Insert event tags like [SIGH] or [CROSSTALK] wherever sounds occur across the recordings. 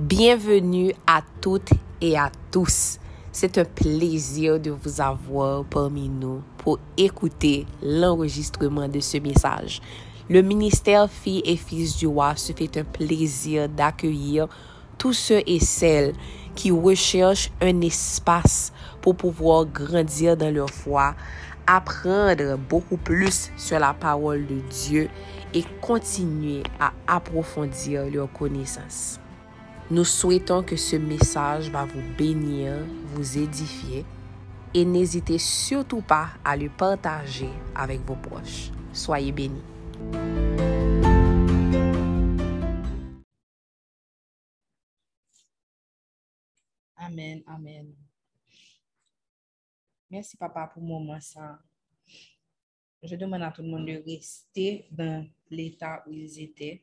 Bienvenue à toutes et à tous. C'est un plaisir de vous avoir parmi nous pour écouter l'enregistrement de ce message. Le ministère Filles et Fils du Roi se fait un plaisir d'accueillir tous ceux et celles qui recherchent un espace pour pouvoir grandir dans leur foi, apprendre beaucoup plus sur la parole de Dieu et continuer à approfondir leur connaissance. Nous souhaitons que ce message va vous bénir, vous édifier et n'hésitez surtout pas à le partager avec vos proches. Soyez bénis. Amen, amen. Merci papa pour le moment ça. Je demande à tout le monde de rester dans l'état où ils étaient,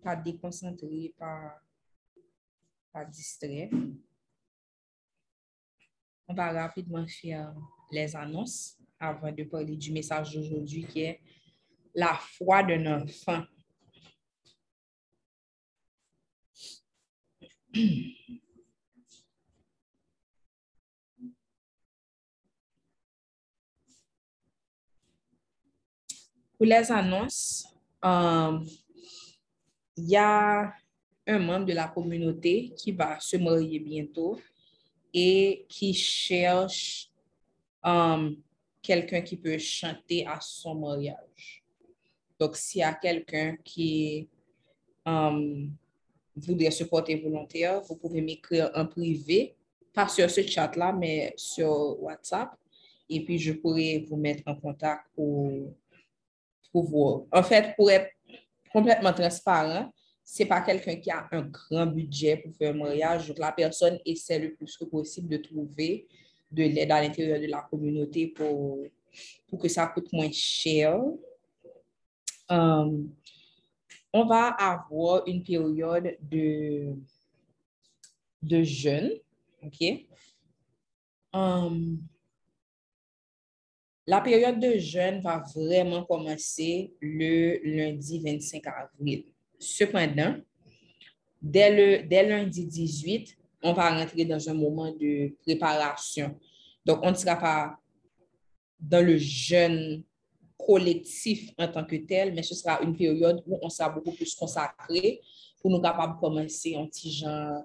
pas déconcentrés, pas, pas distraits. On va rapidement faire les annonces avant de parler du message d'aujourd'hui qui est la foi d'un enfant. Pour les annonces, euh, il y a un membre de la communauté qui va se marier bientôt et qui cherche euh, quelqu'un qui peut chanter à son mariage. Donc, s'il y a quelqu'un qui euh, voudrait se porter volontaire, vous pouvez m'écrire en privé, pas sur ce chat-là, mais sur WhatsApp. Et puis, je pourrais vous mettre en contact pour, pour vous. En fait, pour être complètement transparent, c'est pas quelqu'un qui a un grand budget pour faire un mariage. Donc, la personne essaie le plus que possible de trouver de l'aide à l'intérieur de la communauté pour, pour que ça coûte moins cher. Um, on va avoir une période de, de jeûne. OK? Um, la période de jeûne va vraiment commencer le lundi 25 avril. Cependant, dès, le, dès lundi 18, on va rentrer dans un moment de préparation. Donc, on ne sera pas dans le jeûne collectif en tant que tel, mais ce sera une période où on sera beaucoup plus consacré pour nous capables de commencer un petit genre,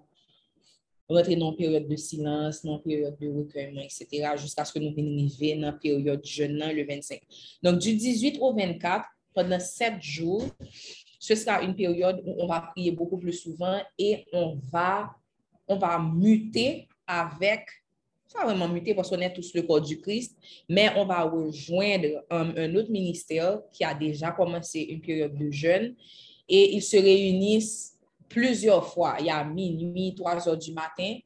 rentrer dans une période de silence, dans une période de recueillement, etc., jusqu'à ce que nous venions dans la période jeûne le 25. Donc, du 18 au 24, pendant sept jours, ce sera une période où on va prier beaucoup plus souvent et on va, on va muter avec pas vraiment muter parce qu'on est tous le corps du Christ, mais on va rejoindre un, autre ministère qui a déjà commencé une période de jeûne et ils se réunissent plusieurs fois. Il y a minuit, 3 heures du matin.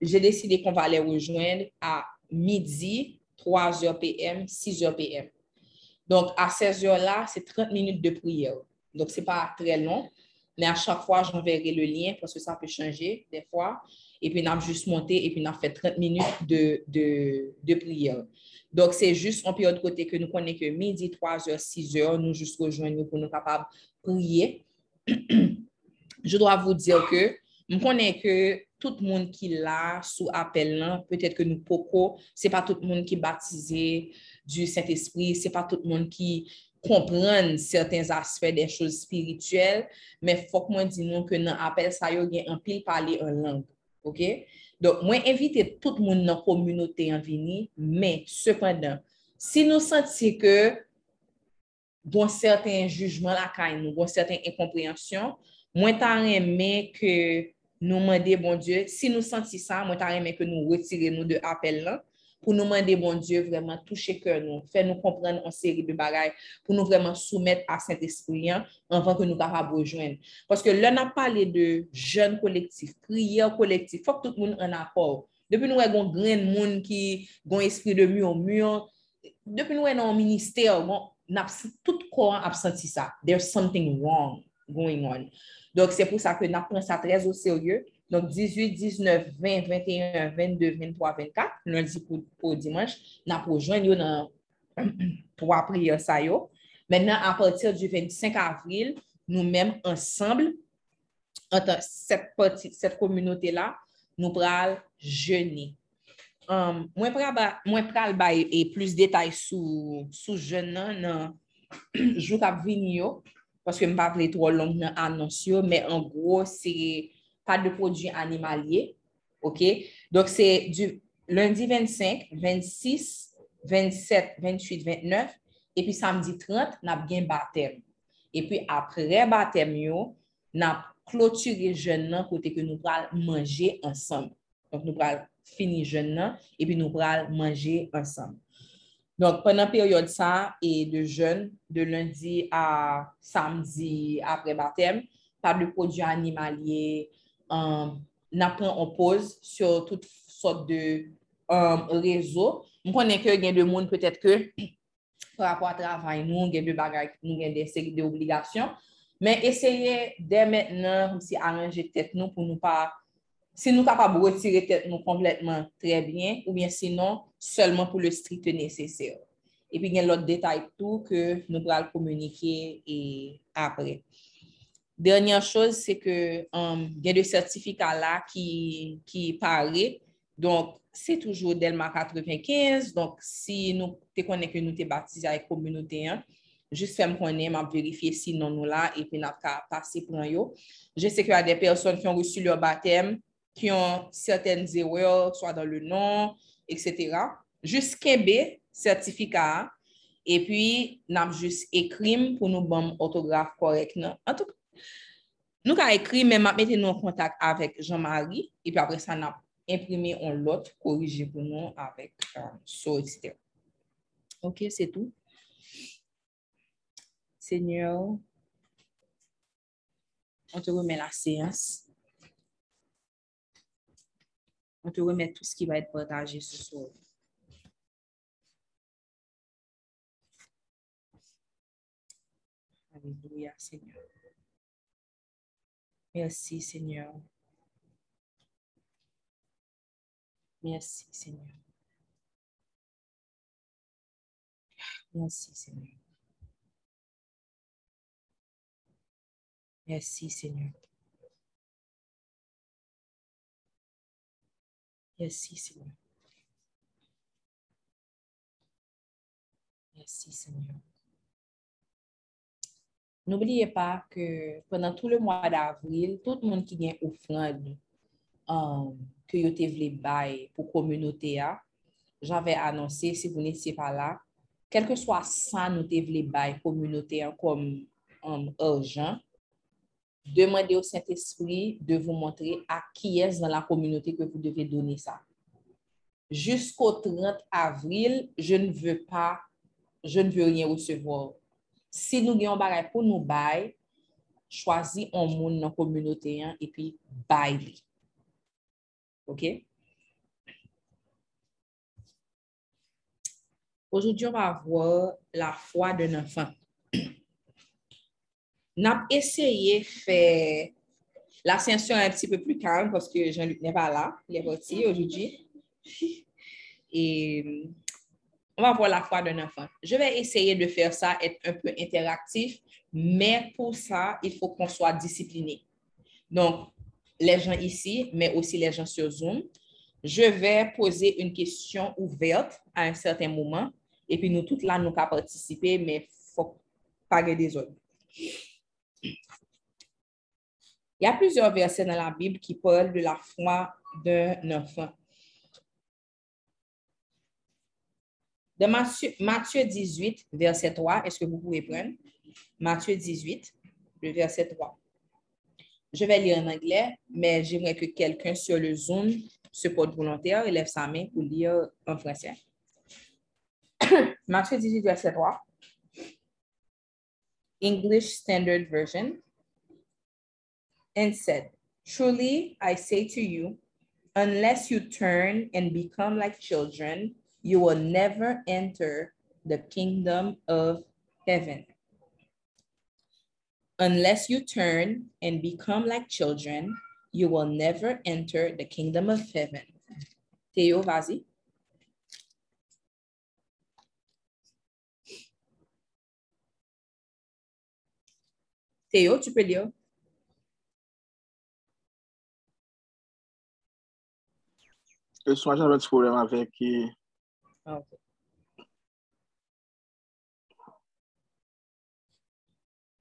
J'ai décidé qu'on va les rejoindre à midi, 3 heures PM, 6 heures PM. Donc, à 16 heures là, c'est 30 minutes de prière. Donc, ce n'est pas très long, mais à chaque fois, j'enverrai le lien parce que ça peut changer des fois et puis on a juste monté et puis on a fait 30 minutes de, de, de prière. Donc, c'est juste en période côté que nous connaissons que midi, 3 heures, 6 heures, nous juste rejoignons pour nous capables de prier. [CLEARS THROAT] Je dois vous dire que je connais que tout le monde qui l'a sous appel, peut-être que nous poco, ce n'est pas tout le monde qui est baptisé du Saint-Esprit, ce n'est pas tout le monde qui comprend certains aspects des choses spirituelles, mais il faut que moi dise que dans l'appel, ça y a un pile parler en langue. OK? Donc, moi, inviter tout le monde dans la communauté en venir, mais cependant, si nous sentons que bon certain jugement la nous, bon certaine incompréhension, moi, t'as aimé que nous demander, bon Dieu, si nous sentons ça, moi, t'as aimé que nous retirions de appel là, pour nous demander, bon Dieu, vraiment toucher cœur nous, faire nous comprendre une série de bagages, pour nous vraiment soumettre à Saint-Esprit avant que nous capables rejoindre. Parce que là, on a parlé de jeunes collectifs, prière collective, il faut que tout le monde en accord. Depuis nous avons un grand monde qui a un esprit de en mieux, depuis nous avons un ministère, tout corps a senti ça. There's something wrong going on. Donc, c'est pour ça que nous prenons ça très au sérieux. Donc, 18, 19, 20, 21, 22, 23, 24, lundi pour, dimanche, nous avons rejoindre dans [CLEARS THROAT] trois prières Maintenant, à partir du 25 avril, nous-mêmes ensemble, anta, set komunote la, nou pral jeni. Mwen pral bay e plus detay sou jenan nan jou kap vini yo, paske m pa ple tro long nan anonsyo, men an gro, se pa de prodji animalye, ok? Dok se lundi 25, 26, 27, 28, 29, epi samdi 30, nap gen batem. Epi apre batem yo, nap klotire jen nan kote ke nou pral manje ansam. Donk nou pral fini jen nan, epi nou pral manje ansam. Donk, penan peryode sa, e de jen, de lundi a samdi apre batem, pa de prodjou animalye, nan pren on pose sur tout sort de rezo. Mwen konen ke gen de moun, petet ke, par rapport a travay nou, gen de bagay, nou gen de seri de obligasyon, men eseye de metnen, msi aranje tet nou, pou nou pa, si nou ka pa bo retire tet nou kompletman tre bien, ou bien sinon, selman pou le strikte neseser. E pi gen lot detay tou ke nou pral komunike e apre. Dernyan chos se ke gen de sertifika la ki pare, donk se toujou Delma 95, donk si nou te konen ke nou te batize a e komunote an, jist fem konen ma verifiye si non nou la, e pi nap ka pase pran yo. Je se ke a de person ki yon resu lor batem, ki yon certain zewer, swa dan le non, etc., Jus kebe sertifika e pi nam jus ekrim pou nou bom otograf korek nan. En tout, nou ka ekrim men map mette nou kontak avek Jean-Marie e pi apre sa nam imprimi on lot korije pou nou avek so etc. Ok, se tou. Seigneur, on te remen la seyans. On te remen tout se ki va ete potaje se sou. Alléluia, Seigneur. Merci, Seigneur. Merci, Seigneur. Merci, Seigneur. Merci, Seigneur. Merci, Seigneur. Merci, Seigneur. N'oubliye pa ke penan tout le mwa d'avril, tout moun ki gen oufran ke yo te vle bay pou komunote a, jan ve anonsi, si vou neti pa la, kelke swa san nou te vle bay komunote a kom urjan, demande ou sent espri de vou montre a ki es nan la komunote ke vou deve doni sa. Jusko 30 avril, je ne ve pa, je ne ve rien ou. Si nou gen yon bagay pou nou bay, chwazi yon moun nan komunote yon epi. Ok? Ojoudiyo va vwa la fwa [CLEARS THROAT] de nan fan. Nap eseye fe la sensyon an psi pe plu kalm poske Jean-Luc ne va la. Le voti ojoudji. E... On va voir la foi d'un enfant. Je vais essayer de faire ça, être un peu interactif, mais pour ça, il faut qu'on soit discipliné. Donc, les gens ici, mais aussi les gens sur Zoom, je vais poser une question ouverte à un certain moment, et puis nous toutes là, nous pas participer, mais il faut pas des autres. Il y a plusieurs versets dans la Bible qui parlent de la foi d'un enfant. De Matthieu 18, verset 3, est-ce que vous pouvez prendre? Matthieu 18, le verset 3. Je vais lire en anglais, mais j'aimerais que quelqu'un sur le Zoom se porte volontaire et lève sa main pour lire en français. [COUGHS] Matthieu 18, verset 3. English Standard Version. And said, Truly I say to you, unless you turn and become like children, you will never enter the kingdom of heaven. Unless you turn and become like children, you will never enter the kingdom of heaven. Theo, vas-y. Theo, tu peux lire. Eu sou já problème avec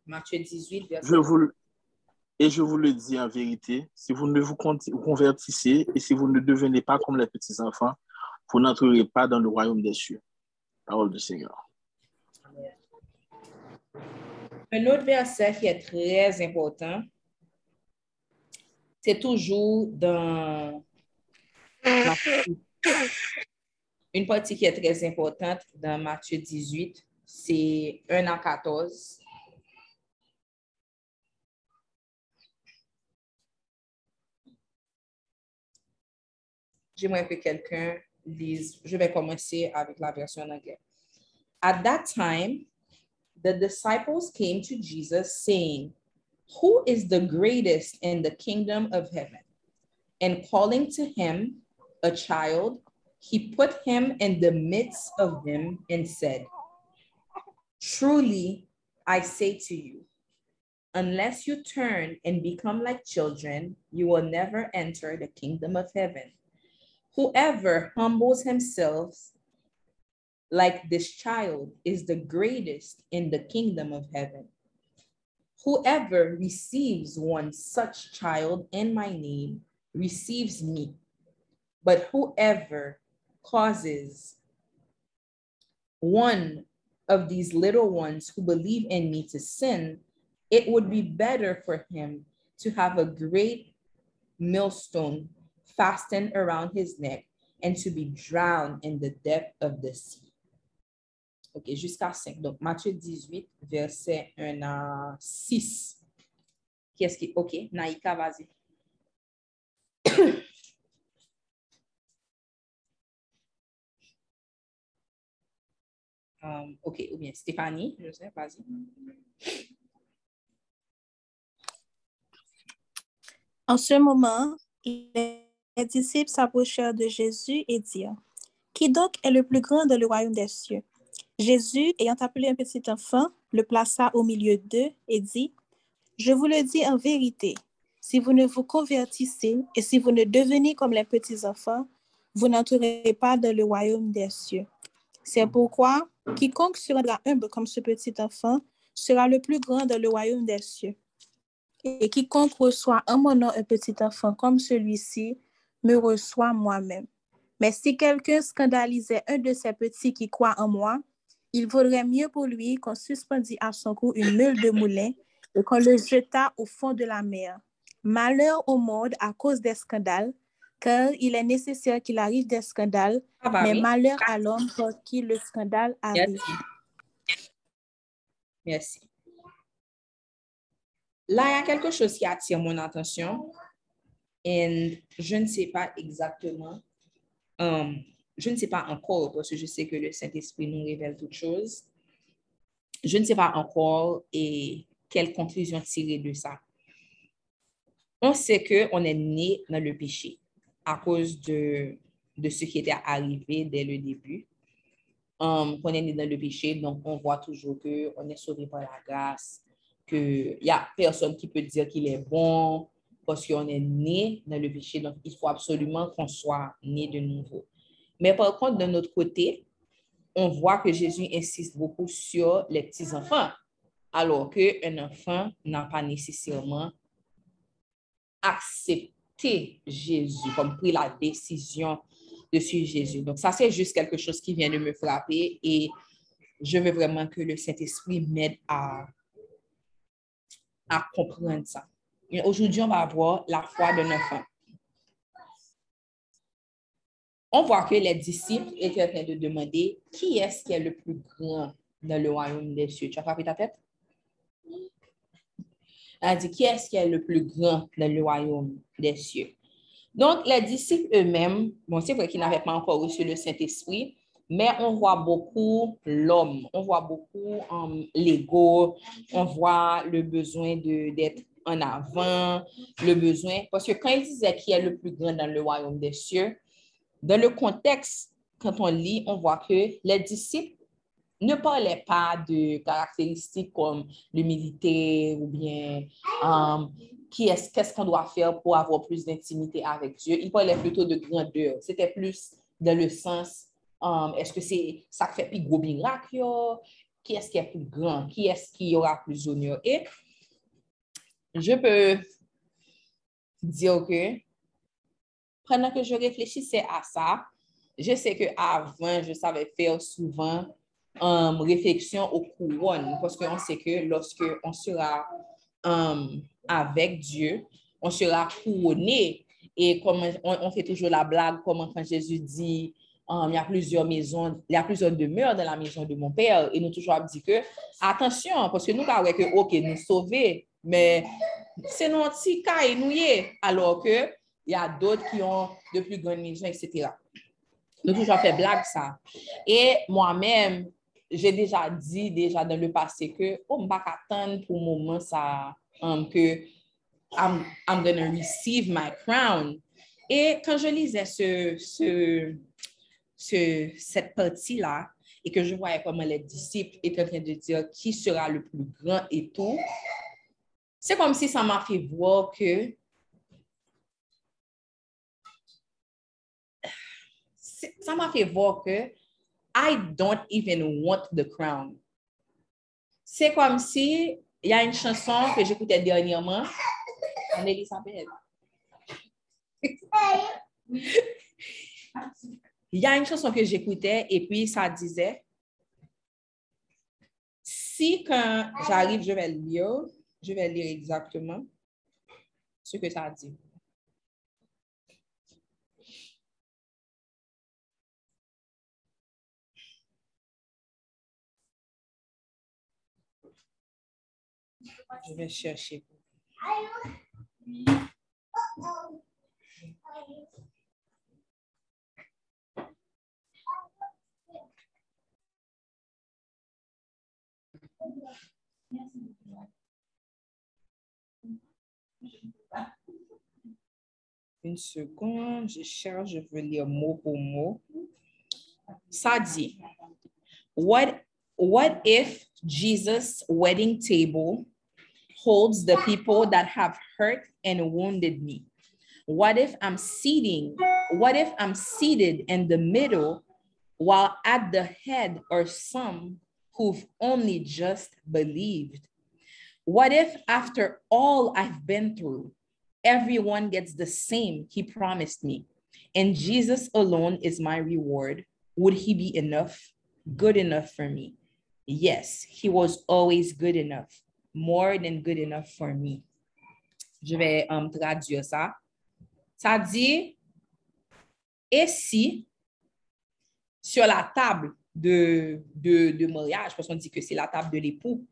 Matthieu 18, verset... Je vous, le- et je vous le dis en vérité, si vous ne vous con- convertissez et si vous ne devenez pas comme les petits enfants, vous n'entrerez pas dans le royaume des cieux. Parole du Seigneur. Un autre verset qui est très important, c'est toujours dans. Une partie qui est très importante dans Matthieu 18, c'est 1 à 14. J'aimerais que quelqu'un lise. Je vais commencer avec la version en anglais. At that time, the disciples came to Jesus, saying, Who is the greatest in the kingdom of heaven? And calling to him a child, he put him in the midst of them and said, Truly, I say to you, unless you turn and become like children, you will never enter the kingdom of heaven. Whoever humbles himself like this child is the greatest in the kingdom of heaven. Whoever receives one such child in my name receives me. But whoever causes one of these little ones who believe in me to sin, it would be better for him to have a great millstone fastened around his neck and to be drowned in the depth of the sea. OK, jusqu'à 5. Donc, Matthieu 18, verset 1 à 6. Qui est-ce qui... OK, Naïka, vas-y. Um, OK, ou bien Stéphanie, je sais, vas-y. En ce moment, les disciples s'approchèrent de Jésus et dirent, Qui donc est le plus grand dans le royaume des cieux? Jésus, ayant appelé un petit enfant, le plaça au milieu d'eux et dit, Je vous le dis en vérité, si vous ne vous convertissez et si vous ne devenez comme les petits enfants, vous n'entrerez pas dans le royaume des cieux. C'est pourquoi quiconque se rendra humble comme ce petit enfant sera le plus grand dans le royaume des cieux. Et quiconque reçoit en mon nom un petit enfant comme celui-ci me reçoit moi-même. Mais si quelqu'un scandalisait un de ces petits qui croient en moi, il vaudrait mieux pour lui qu'on suspendît à son cou une meule de moulin et qu'on le jetât au fond de la mer. Malheur au monde à cause des scandales, car il est nécessaire qu'il arrive des scandales, Ça va, mais oui. malheur à l'homme par qui le scandale arrive. Merci. Merci. Là, il y a quelque chose qui attire mon attention et je ne sais pas exactement, euh, je ne sais pas encore, parce que je sais que le Saint-Esprit nous révèle toutes choses. Je ne sais pas encore et quelle conclusion tirer de ça. On sait qu'on est né dans le péché à cause de, de ce qui était arrivé dès le début. Um, qu'on est né dans le péché, donc on voit toujours qu'on est sauvé par la grâce, qu'il n'y a personne qui peut dire qu'il est bon parce qu'on est né dans le péché, donc il faut absolument qu'on soit né de nouveau. Mais par contre, de notre côté, on voit que Jésus insiste beaucoup sur les petits-enfants, alors qu'un enfant n'a pas nécessairement accepté Jésus, comme pris la décision de suivre Jésus. Donc, ça, c'est juste quelque chose qui vient de me frapper et je veux vraiment que le Saint-Esprit m'aide à, à comprendre ça. Aujourd'hui, on va avoir la foi d'un enfant. On voit que les disciples étaient en train de demander qui est-ce qui est le plus grand dans le royaume des cieux? Tu as frappé ta tête? Elle a dit qui est-ce qui est le plus grand dans le royaume des cieux? Donc, les disciples eux-mêmes, bon, c'est vrai qu'ils n'avaient pas encore reçu le Saint-Esprit, mais on voit beaucoup l'homme, on voit beaucoup um, l'ego, on voit le besoin de- d'être en avant, le besoin, parce que quand il disait qui est le plus grand dans le royaume des cieux, dans le contexte, quand on lit, on voit que les disciples ne parlait pas de caractéristiques comme l'humilité ou bien um, qu'est-ce qu'on doit faire pour avoir plus d'intimité avec Dieu. Il parlait plutôt de grandeur. C'était plus dans le sens, um, est-ce que c'est ça fait plus gros miracle? Qui est-ce qui est plus grand? Qui est-ce qui aura plus d'honneur? Je peux dire que pendant que je réfléchissais à ça, je sais qu'avant, je savais faire souvent um, réflexion aux couronnes parce qu'on sait que lorsque on sera um, avec Dieu, on sera couronné. Et comme on, fait toujours la blague, comme quand Jésus dit, um, il y a plusieurs maisons, il y a plusieurs demeures dans la maison de mon Père. Et nous toujours dit que, attention, parce que nous, avons que, OK, nous sauver, mais c'est notre petit cas et nous y alors que il y a d'autres qui ont de plus grandes maisons, etc. Nous toujours fait blague ça. Et moi-même, j'ai déjà dit déjà dans le passé que oh, je ne pas attendre pour le moment ça, um, que I'm, I'm going to receive my crown. Et quand je lisais ce, ce, ce, cette partie-là, et que je voyais comment les disciples étaient en train de dire qui sera le plus grand et tout, c'est comme si ça m'a fait voir que ça m'a fait voir que I don't even want the crown. C'est comme si il y a une chanson que j'écoutais dernièrement en Elisabeth. Il y a une chanson que j'écoutais et puis ça disait si quand j'arrive, je vais lire, je vais lire exactement ce que ça dit. Je vais chercher. Une seconde, je cherche, je veux lire mot pour mot. Ça dit, what, what if Jesus' wedding table holds the people that have hurt and wounded me? What if I'm seating? What if I'm seated in the middle while at the head are some who've only just believed? What if after all I've been through, everyone gets the same he promised me, and Jesus alone is my reward? Would he be enough, good enough for me? Yes, he was always good enough more than good enough for me. Je vais um, traduire ça. Ça dit, et si sur la table de, de, de mariage, parce qu'on dit que c'est la table de l'époux,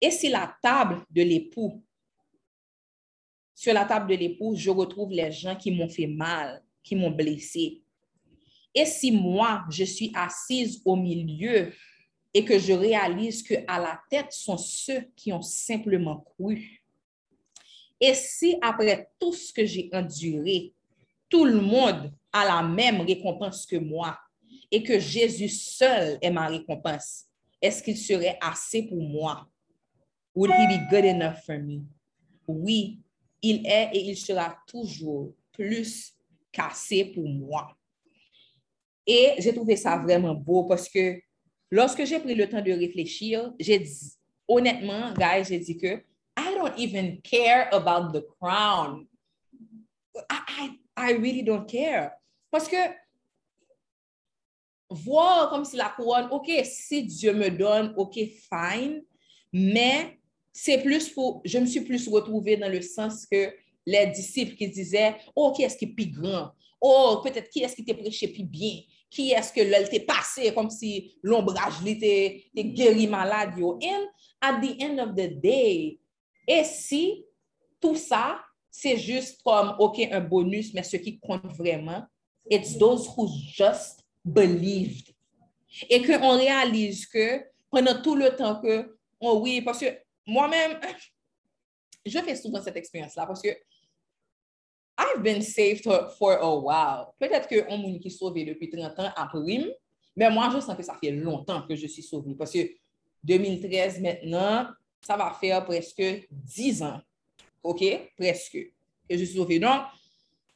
et si la table de l'époux, sur la table de l'époux, je retrouve les gens qui m'ont fait mal, qui m'ont blessé. Et si moi, je suis assise au milieu et que je réalise que à la tête sont ceux qui ont simplement cru. Et si après tout ce que j'ai enduré, tout le monde a la même récompense que moi et que Jésus seul est ma récompense, est-ce qu'il serait assez pour moi? Would he be good enough for me? Oui, il est et il sera toujours plus qu'assez pour moi. Et j'ai trouvé ça vraiment beau parce que Lorsque j'ai pris le temps de réfléchir, j'ai dit, honnêtement, guys, j'ai dit que I don't even care about the crown. I, I, I really don't care. Parce que voir comme si la couronne, OK, si Dieu me donne, OK, fine, mais c'est plus pour, je me suis plus retrouvée dans le sens que les disciples qui disaient, oh, qui est-ce qui est plus grand? Oh, peut-être qui est-ce qui t'a prêché plus bien? qui est-ce que l'elle t'est passé comme si l'ombrage l'était guéri malade. And at the end of the day, et si tout ça, c'est juste comme, OK, un bonus, mais ce qui compte vraiment, it's those who just believed. Et qu'on réalise que pendant tout le temps que, oh oui, parce que moi-même, [LAUGHS] je fais souvent cette expérience-là parce que I've been saved for a while. Peut-être que on moun qui sauvé depuis 30 ans a prime, Mais moi, je sens que ça fait longtemps que je suis sauvée. Parce que 2013 maintenant, ça va faire presque 10 ans. OK? Presque. Que je suis sauvée. Donc,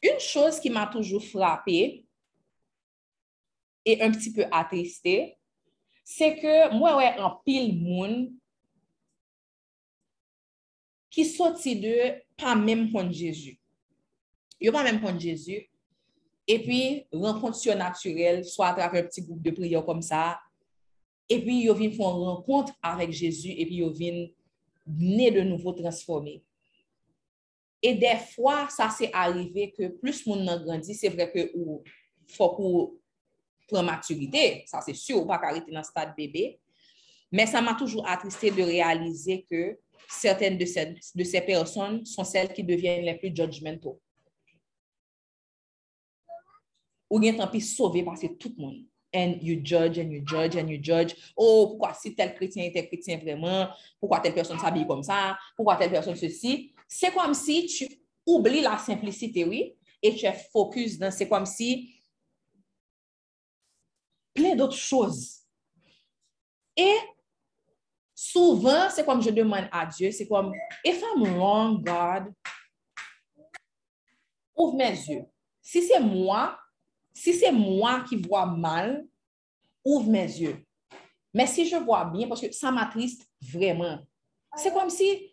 une chose qui m'a toujours frappée et un petit peu attristée, c'est que moi, ouais, en pile moun qui sorti de pas même contre Jésus. Il pas même contre Jésus. Et puis, rencontre surnaturelle, soit à travers un petit groupe de prière comme ça. Et puis, viennent faire une rencontre avec Jésus et puis ils viennent né de nouveau transformé. Et des fois, ça s'est arrivé que plus mon a grandi, c'est vrai que il faut qu'on prenne maturité, ça c'est sûr, ou pas arrêter dans le stade bébé. Mais ça m'a toujours attristé de réaliser que certaines de ces, personnes sont celles qui deviennent les plus judgmentales. Ou bien tant pis sauvé parce que tout le monde. And you judge, and you judge, and you judge. Oh, pourquoi si tel chrétien était chrétien vraiment? Pourquoi telle personne s'habille comme ça? Pourquoi telle personne ceci? C'est comme si tu oublies la simplicité, oui, et tu es focus dans, c'est comme si plein d'autres choses. Et souvent, c'est comme je demande à Dieu, c'est comme, if I'm wrong, God, ouvre mes yeux. Si c'est moi, si c'est moi qui vois mal, ouvre mes yeux. Mais si je vois bien, parce que ça m'attriste vraiment. C'est comme si,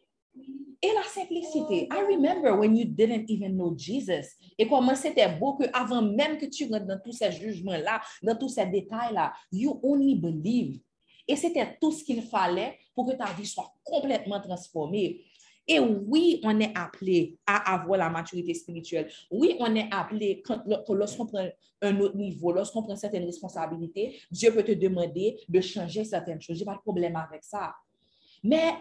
et la simplicité. I remember when you didn't even know Jesus. Et comment c'était beau que avant même que tu rentres dans tous ces jugements-là, dans tous ces détails-là, you only believe. Et c'était tout ce qu'il fallait pour que ta vie soit complètement transformée. Et oui, on est appelé à avoir la maturité spirituelle. Oui, on est appelé, quand, lorsqu'on prend un autre niveau, lorsqu'on prend certaines responsabilités, Dieu peut te demander de changer certaines choses. Je n'ai pas de problème avec ça. Mais,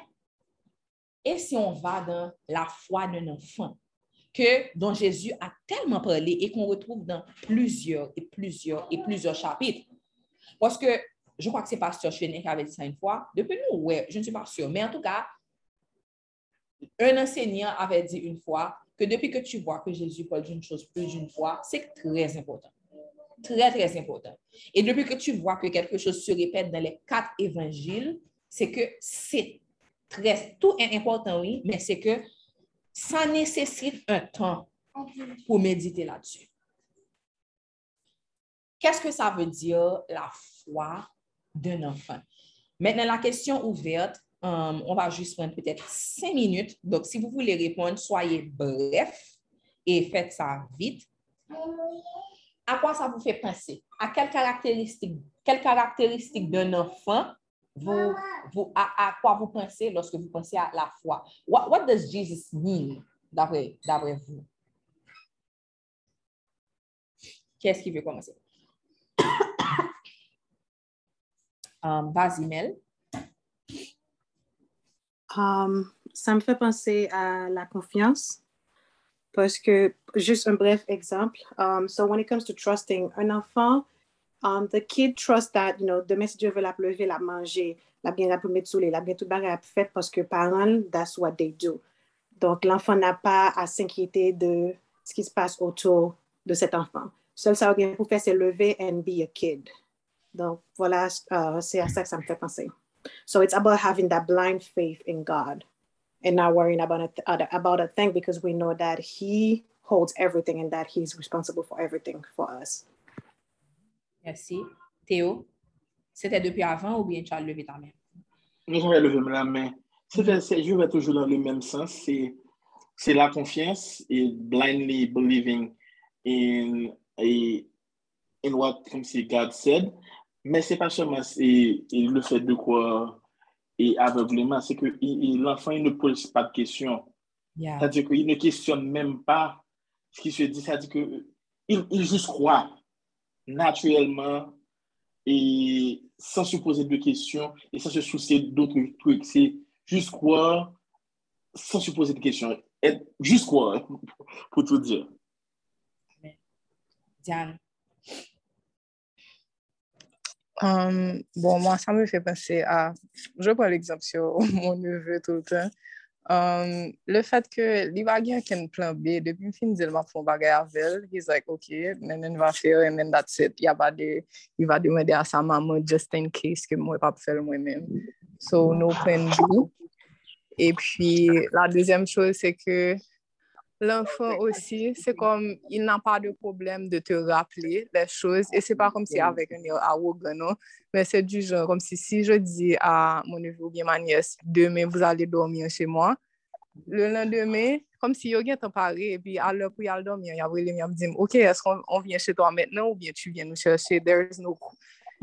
et si on va dans la foi d'un enfant, que dont Jésus a tellement parlé et qu'on retrouve dans plusieurs et plusieurs et plusieurs chapitres? Parce que je crois que c'est Pasteur Chenet qui avait dit ça une fois. Depuis nous, ouais, je ne suis pas sûre. Mais en tout cas, un enseignant avait dit une fois que depuis que tu vois que Jésus parle d'une chose plus d'une fois, c'est très important. Très, très important. Et depuis que tu vois que quelque chose se répète dans les quatre évangiles, c'est que c'est très, tout est important, oui, mais c'est que ça nécessite un temps pour méditer là-dessus. Qu'est-ce que ça veut dire la foi? D'un enfant? Maintenant, la question ouverte, Um, on va juste prendre peut-être cinq minutes. Donc, si vous voulez répondre, soyez bref et faites ça vite. À quoi ça vous fait penser? À quelles caractéristiques, quelles caractéristiques d'un enfant vous, vous, à, quoi vous pensez lorsque vous pensez à la foi? What, what does Jesus mean d'après vous? Qu'est-ce qui veut commencer? Um, ça me fait penser à la confiance. Parce que, juste un bref exemple. Um, so when it comes to trusting, un enfant, um, the kid trusts that, you know, demain si Dieu veut la lever, la manger, la bien la mettre sous la bien tout barrer fait parce que parents, that's what they do. Donc, l'enfant n'a pas à s'inquiéter de ce qui se passe autour de cet enfant. Seul ça pour faire, c'est lever and be a kid. Donc, voilà, uh, c'est à ça que ça me fait penser. So it's about having that blind faith in God and not worrying about a, th- about a thing because we know that He holds everything and that He's responsible for everything for us. Merci. Théo, c'était depuis avant ou bien tu as levé ta main? Non, j'avais levé la main. C'était, je vais toujours dans le même sens. C'est, c'est la confiance et blindly believing in, in, in what, comme si God said. Mais ce n'est pas seulement le fait de croire et aveuglément, c'est que l'enfant il ne pose pas de questions. C'est-à-dire qu'il ne questionne même pas ce qui se dit. C'est-à-dire qu'il il juste croit naturellement et sans se poser de questions et sans se soucier d'autres trucs. C'est juste croire sans se poser de questions. Être juste croire, [LAUGHS] pour tout dire. Diane. Um, bon, moi, ça me fait penser à, je prends l'exemple sur [LAUGHS] mon neveu tout le temps, um, le fèt ke li bagyan ken plan B, depi m fin zil ma fon bagay avèl, he's like, ok, menen va fè, menen that's it, ya ba de, li va de mwen de a sa maman just in case ke mwen pa fèl mwen men. So, no plan B. E pi, la dezem chose, se ke, L'enfant aussi, c'est comme, il n'a pas de problème de te rappeler les choses. Et c'est pas comme si avec un air arrogant, non? Mais c'est du genre, comme si si je dis à mon neveu ou bien ma nièce, demain vous allez dormir chez moi, le lendemain, comme si yo gen te pare, et puis à l'heure pour y aller dormir, y a vraiment, y a me dit, ok, est-ce qu'on vient chez toi maintenant ou bien tu viens nous chercher? There is no...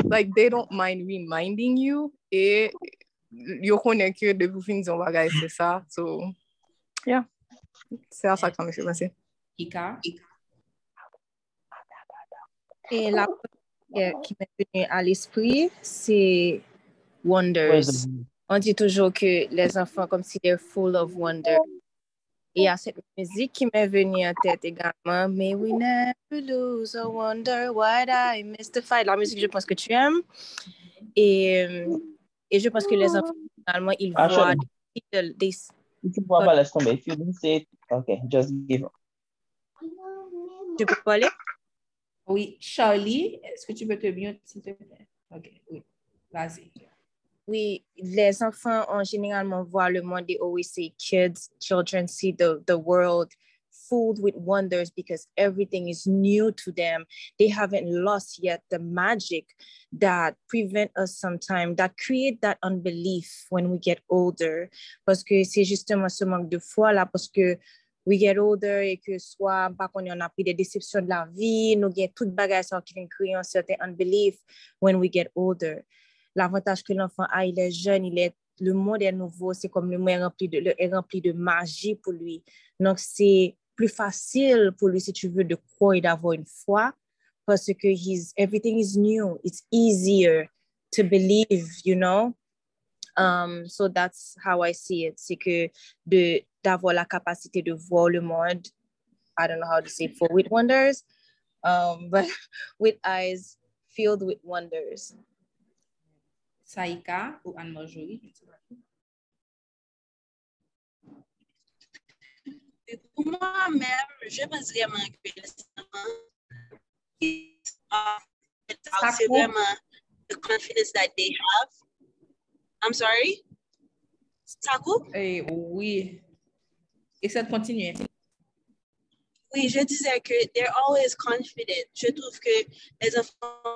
Like, they don't mind reminding you. Et yo konen ke de pou fin zon bagay, c'est ça. So, yeah. C'est à ça que ça me fait? Et la première qui m'est venue à l'esprit, c'est Wonders. On dit toujours que les enfants, comme si they're full of wonder. Et il y a cette musique qui m'est venue en tête également. May we never lose or wonder why I mystify. La musique, je pense que tu aimes. Et, et je pense que les enfants, finalement, ils voient des, tu peux pas laisser tomber. If you didn't say it, okay, just give up. Tu peux parler? Oui. Charlie, est-ce que tu peux te mute, s'il te plaît? Ok, oui. Vas-y. Oui, les enfants ont généralement voient le monde. They always say kids, children see the, the world fooled with wonders because everything is new to them. They haven't lost yet the magic that prevent us sometimes, that create that unbelief when we get older. Parce que c'est justement ce manque de foi là, parce que we get older et que soit, par contre, on a pris des déceptions de la vie, nous avons toute bagage qui vient créer un certain unbelief when we get older. L'avantage que l'enfant a, il est jeune, il est le monde est nouveau, c'est comme le monde est rempli de, est rempli de magie pour lui. Donc, c'est plus facile pour lui, si tu veux, de croire et d'avoir une foi parce que he's, everything is new. It's easier to believe, you know? Um, so that's how I see it. C'est que de, d'avoir la capacité de voir le monde, I don't know how to say it, for with wonders, um, [LAUGHS] but with eyes filled with wonders. Saïka ou Anne-Marjorie? Pour moi-même, je pense vraiment que c'est vraiment the confidence that they have. I'm sorry? Coupe? Eh, oui. Et ça continue. Oui, je disais que they're always confident. Je trouve que les enfants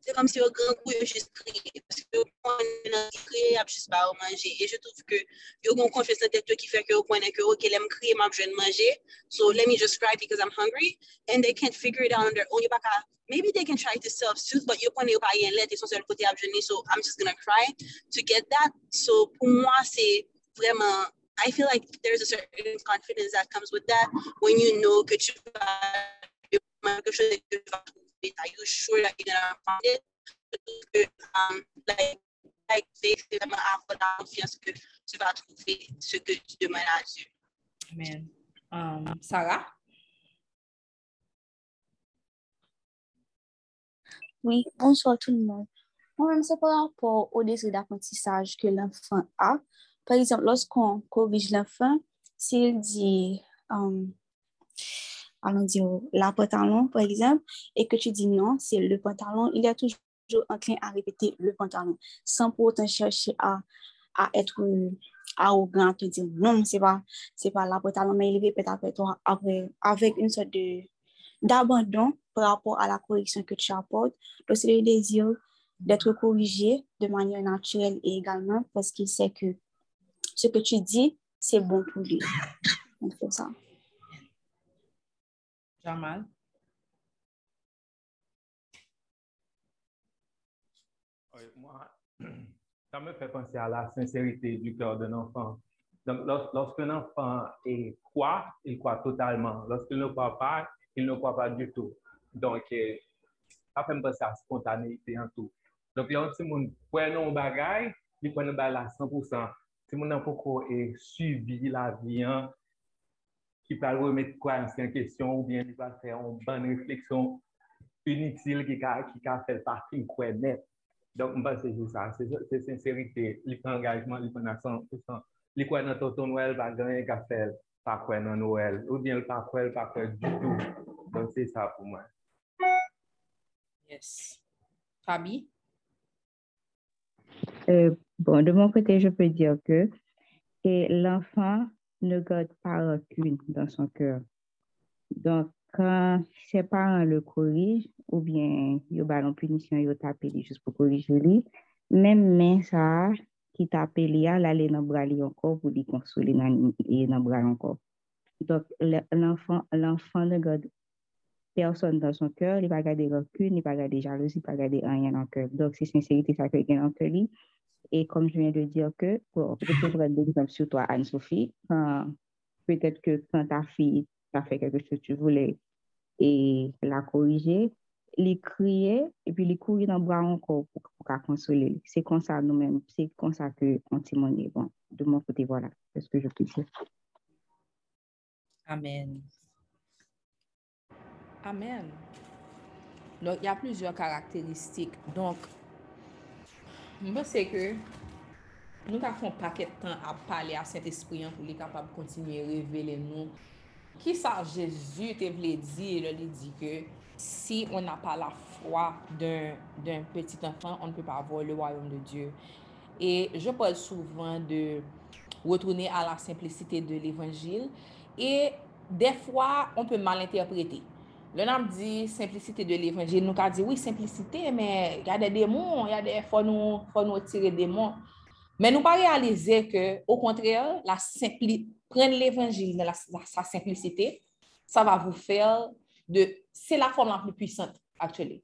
c'est comme si au grand coup, ils juste crié. Parce que on est crié, ils juste pas manger. Et je trouve que ils ont confiance dans tête qui fait que au point que, OK, l'aime crier, m'a besoin de manger. So let me just cry because I'm hungry. And they can't figure it out on their own. Maybe they can try to self-soothe, but you're point pas y lettre, ils sont sur le côté abjeune. So I'm just gonna cry to get that. So pour moi, c'est vraiment I feel like there's a certain confidence that comes with that when you know que tu vas quelque chose que tu vas it? Are you sure that you're gonna find it? Um, like, like c'est vraiment avoir la confiance que tu vas trouver ce que tu demandes à Dieu. Amen. Um, Sarah? Oui, bonsoir tout le monde. Moi-même, c'est par rapport au désir d'apprentissage que l'enfant a. Par exemple, lorsqu'on corrige l'enfant, s'il dit, um, allons dire la pantalon, par exemple, et que tu dis non, c'est le pantalon, il est toujours enclin à répéter le pantalon, sans pour autant chercher à, à être arrogant, te dire non, c'est pas, pas la pantalon, mais il répète après toi, avec une sorte d'abandon par rapport à la correction que tu apportes. Donc, c'est le désir d'être corrigé de manière naturelle et également parce qu'il sait que ce que tu dis, c'est bon pour lui. Donc, c'est ça. [CLEARS THROAT] Ça me fait penser à la sincérité du cœur d'un enfant. Donc, lorsqu'un enfant croit, il croit totalement. Lorsqu'il ne croit pas, il ne croit pas du tout. Donc, euh, ça fait penser à la spontanéité en tout. Donc, il y a un petit monde, pour un bagage, il prend un bagage à 100%. Si mon enfant est suivi la vie, hein, qui peut remettre quoi en question ou bien il va faire une bonne réflexion inutile qui a, qui fait partie quoi net. Donc, mwen pense c'est ça. C'est sincérité. Li prend engagement, li kwen nan tonton Noël, pa ganyen ka fel, pa kwen nan Noël. Ou bien l pa kwen, pa kwen du tout. Donc, c'est ça pour moi. Yes. Fabi? Euh, bon, de mon côté, je peux dire que et l'enfant ne garde pas rancune dans son cœur. Donc, quand ses parents le corrigent, ou bien il y a une punition, il tape lui juste pour corriger lui, même ça, qui lui, elle allait dans bras encore pour lui consoler dans bras encore. Donc, le- l'enfant ne garde personne dans son cœur, il va pas garder rancune, il va pas garder jalousie, il va pas garder rien dans le cœur. Donc, c'est sincérité, ça qu'il dans le cœur. Et comme je viens de dire que, peux prendre l'exemple sur toi, Anne-Sophie, peut-être que quand ta fille t'a fait quelque chose que tu voulais et la corriger, les crier et puis les courir dans le bras encore pour, pour consoler. C'est comme ça nous-mêmes, c'est comme ça que on témoigne. Bon, de mon côté, voilà, c'est ce que je peux dire. Amen. Amen. Donc, il y a plusieurs caractéristiques. Donc, Mwen se ke nou ta fon paket tan ap pale a sent espriyan pou li kapab kontinye revele nou. Ki sa Jezu te vle di, le li di ke si on na pa la fwa d'un petit enfan, on ne pe pa avou le wayon de Diyo. Et je parle souvent de retourner à la simplicité de l'évangile. Et des fois, on peut mal interpréter. Le nom dit simplicité de l'évangile. Nous avons dit oui, simplicité, mais il y a des démons, il y a des faut nous, faut nous tirer des démons. Mais nous pas réaliser que, au contraire, la simpli, prendre l'évangile la- sa simplicité, ça va vous faire de, c'est la forme la plus puissante, actuellement.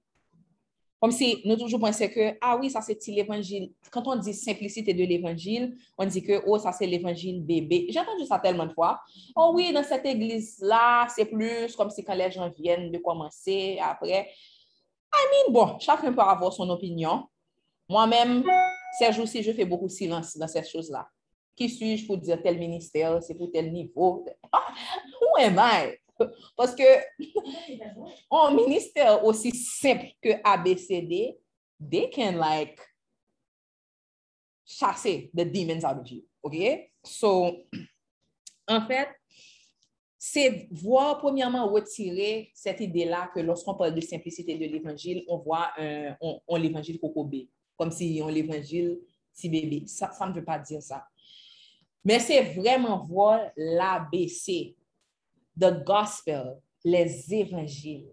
Comme si nous toujours pensions que, ah oui, ça c'est l'évangile. Quand on dit simplicité de l'évangile, on dit que, oh, ça c'est l'évangile bébé. J'ai entendu ça tellement de fois. Oh oui, dans cette église-là, c'est plus comme si quand les gens viennent de commencer, après. I mean, bon, chacun peut avoir son opinion. Moi-même, ces jours-ci, je fais beaucoup de silence dans ces choses-là. Qui suis-je pour dire tel ministère, c'est pour tel niveau? [LAUGHS] Who am I? Parce que [LAUGHS] un ministère aussi simple que ABCD, they can like chasser the demons out of you. OK? So, [CLEARS THROAT] en fait, c'est voir premièrement retirer cette idée-là que lorsqu'on parle de simplicité de l'évangile, on voit un, on, on l'évangile cocobé, comme si on l'évangile si bébé. Ça, ça ne veut pas dire ça. Mais c'est vraiment voir l'ABC, the gospel, les évangiles,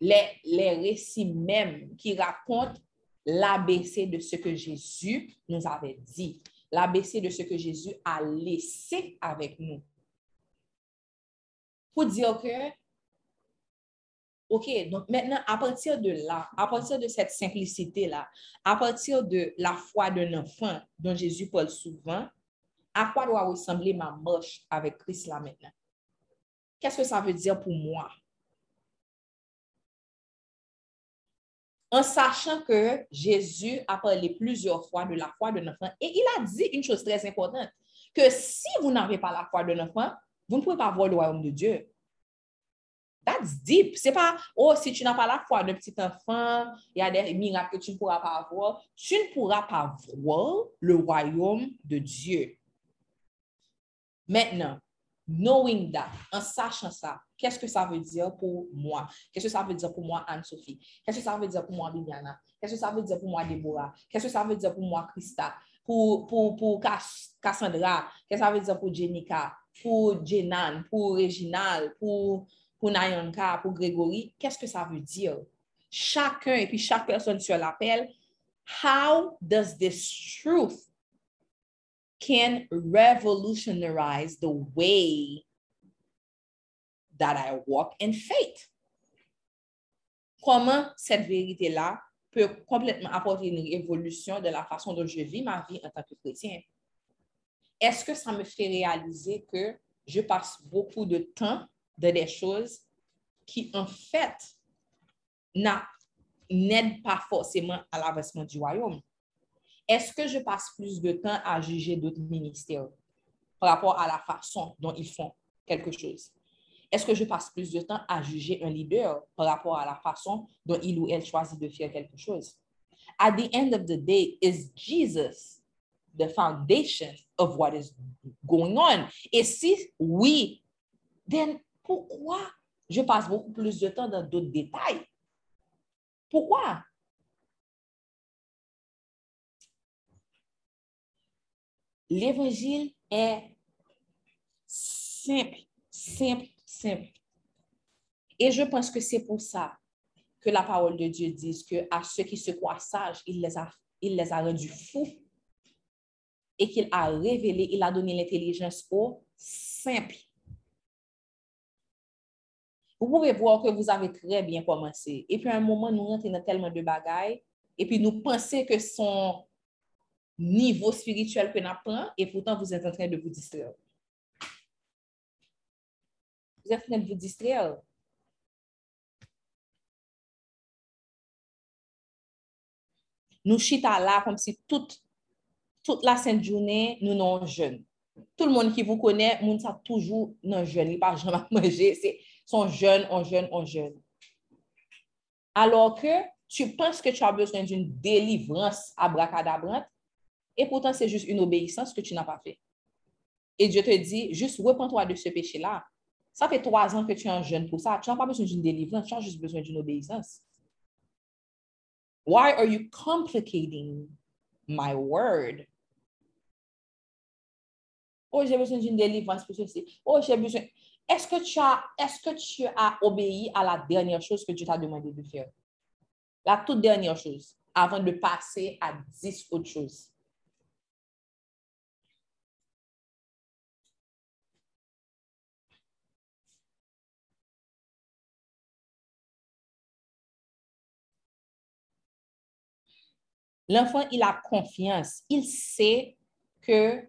les, les récits même qui racontent l'ABC de ce que Jésus nous avait dit, l'ABC de ce que Jésus a laissé avec nous. Pour dire que, OK, donc maintenant, à partir de là, à partir de cette simplicité-là, à partir de la foi d'un enfant dont Jésus parle souvent, à quoi doit ressembler ma marche avec Christ là maintenant? Qu'est-ce que ça veut dire pour moi? En sachant que Jésus a parlé plusieurs fois de la foi d'un enfant et il a dit une chose très importante, que si vous n'avez pas la foi d'un enfant, vous ne pouvez pas voir le royaume de Dieu. That's deep. C'est pas, oh, si tu n'as pas la foi d'un petit enfant, il y a des miracles que tu ne pourras pas avoir. Tu ne pourras pas voir le royaume de Dieu. Maintenant, knowing that, en sachant ça, qu'est-ce que ça veut dire pour moi? Qu'est-ce que ça veut dire pour moi, Anne-Sophie? Qu'est-ce que ça veut dire pour moi, Bibiana? Qu'est-ce que ça veut dire pour moi, Déborah? Qu'est-ce que ça veut dire pour moi, Christa? Pour, pour, pour Cass- Cassandra? Qu'est-ce que ça veut dire pour Jenica? Pour Jenan? Pour Réginal? Pour, pour Nayanka? Pour Grégory? Qu'est-ce que ça veut dire? Chacun et puis chaque personne sur l'appel, how does this truth can revolutionize the way that I walk in faith. Comment cette vérité-là peut complètement apporter une révolution de la façon dont je vis ma vie en tant que chrétien? Est-ce que ça me fait réaliser que je passe beaucoup de temps dans des choses qui, en fait, n'a- n'aident pas forcément à l'avancement du royaume? Est-ce que je passe plus de temps à juger d'autres ministères par rapport à la façon dont ils font quelque chose? Est-ce que je passe plus de temps à juger un leader par rapport à la façon dont il ou elle choisit de faire quelque chose? At the end of the day, is Jesus the foundation of what is going on? Et si oui, then pourquoi je passe beaucoup plus de temps dans d'autres détails? Pourquoi? L'évangile est simple, simple, simple. Et je pense que c'est pour ça que la parole de Dieu dit que à ceux qui se croient sages, il les a, il les a rendus fous et qu'il a révélé, il a donné l'intelligence au simple. Vous pouvez voir que vous avez très bien commencé. Et puis à un moment, nous rentrons dans tellement de bagailles et puis nous pensons que son niveau spirituel que nous apprenons et pourtant vous êtes en train de vous distraire. Vous êtes en train de vous distraire. Nous chita là comme si toute, toute la sainte journée, nous sommes jeunes. Tout le monde qui vous connaît, nous sommes toujours non jeunes. Il pas jamais manger, c'est sont jeunes, on jeune, on jeune. Alors que tu penses que tu as besoin d'une délivrance abracadabrante et pourtant c'est juste une obéissance que tu n'as pas fait. Et Dieu te dit, juste repens-toi de ce péché-là. Ça fait trois ans que tu es un jeune pour ça. Tu n'as pas besoin d'une délivrance, tu as juste besoin d'une obéissance. Why are you complicating my word? Oh, j'ai besoin d'une délivrance pour ceci. Oh, j'ai besoin. Est-ce que, tu as, est-ce que tu as obéi à la dernière chose que Dieu t'a demandé de faire? La toute dernière chose, avant de passer à dix autres choses. L'enfant, il a confiance. Il sait que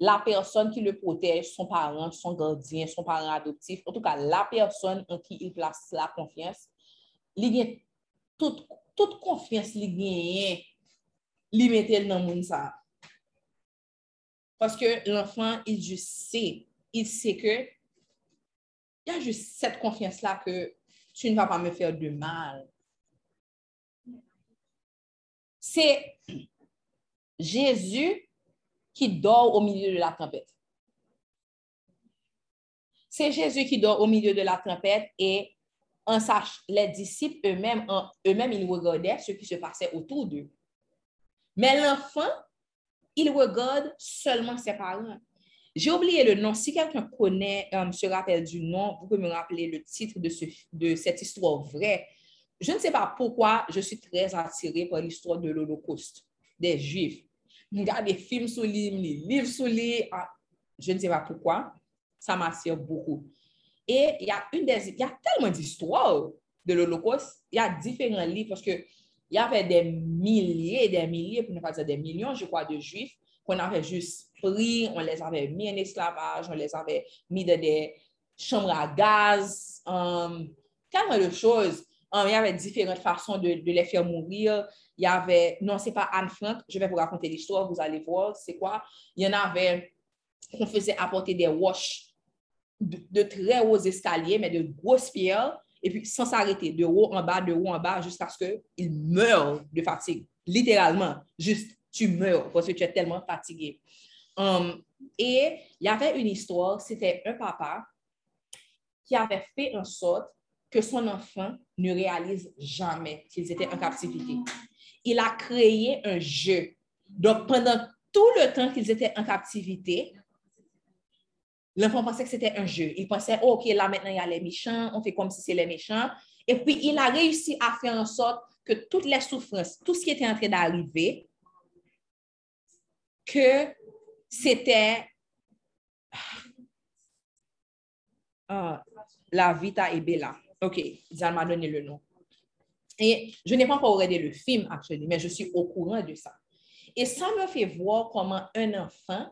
la personne qui le protège, son parent, son gardien, son parent adoptif, en tout cas, la personne en qui il place la confiance, il toute, confiance li gagne, mette dans le ça. Parce que l'enfant, il juste sait, il sait que il y a juste cette confiance-là que tu ne vas pas me faire de mal. C'est Jésus qui dort au milieu de la tempête. C'est Jésus qui dort au milieu de la tempête et en sache, les disciples eux-mêmes, eux-mêmes, ils regardaient ce qui se passait autour d'eux. Mais l'enfant, il regarde seulement ses parents. J'ai oublié le nom. Si quelqu'un connaît, euh, se rappelle du nom, vous pouvez me rappeler le titre de, ce, de cette histoire vraie. Je ne sais pas pourquoi je suis très attirée par l'histoire de l'Holocauste des Juifs regarde des films sur lui, des livres sur lui. Ah, je ne sais pas pourquoi. Ça m'attire beaucoup. Et il y a, une des, il y a tellement d'histoires de l'Holocauste. Il y a différents livres parce qu'il y avait des milliers, des milliers, pour ne pas dire des millions, je crois, de Juifs qu'on avait juste pris, on les avait mis en esclavage, on les avait mis dans des chambres à gaz, um, tellement de choses. Um, il y avait différentes façons de, les faire mourir il y avait, non, c'est pas Anne Frank, je vais vous raconter l'histoire, vous allez voir, c'est quoi? Il y en avait, on faisait apporter des wash de, très hauts escaliers, mais de grosses pierres, et puis sans s'arrêter, de haut en bas, de haut en bas, jusqu'à ce qu'il meure de fatigue. Littéralement, juste, tu meurs parce que tu es tellement fatigué. Um, et il y avait une histoire, c'était un papa qui avait fait en sorte que son enfant ne réalise jamais qu'ils étaient en captivité il a créé un jeu. Donc, pendant tout le temps qu'ils étaient en captivité, l'enfant pensait que c'était un jeu. Il pensait, oh, OK, là maintenant, il y a les méchants, on fait comme si c'est les méchants. Et puis, il a réussi à faire en sorte que toutes les souffrances, tout ce qui était en train d'arriver, que c'était ah, la Vita et Bella. OK, ça m'a donné le nom. Et je n'ai pas encore regardé le film, actuellement, mais je suis au courant de ça. Et ça me fait voir comment un enfant,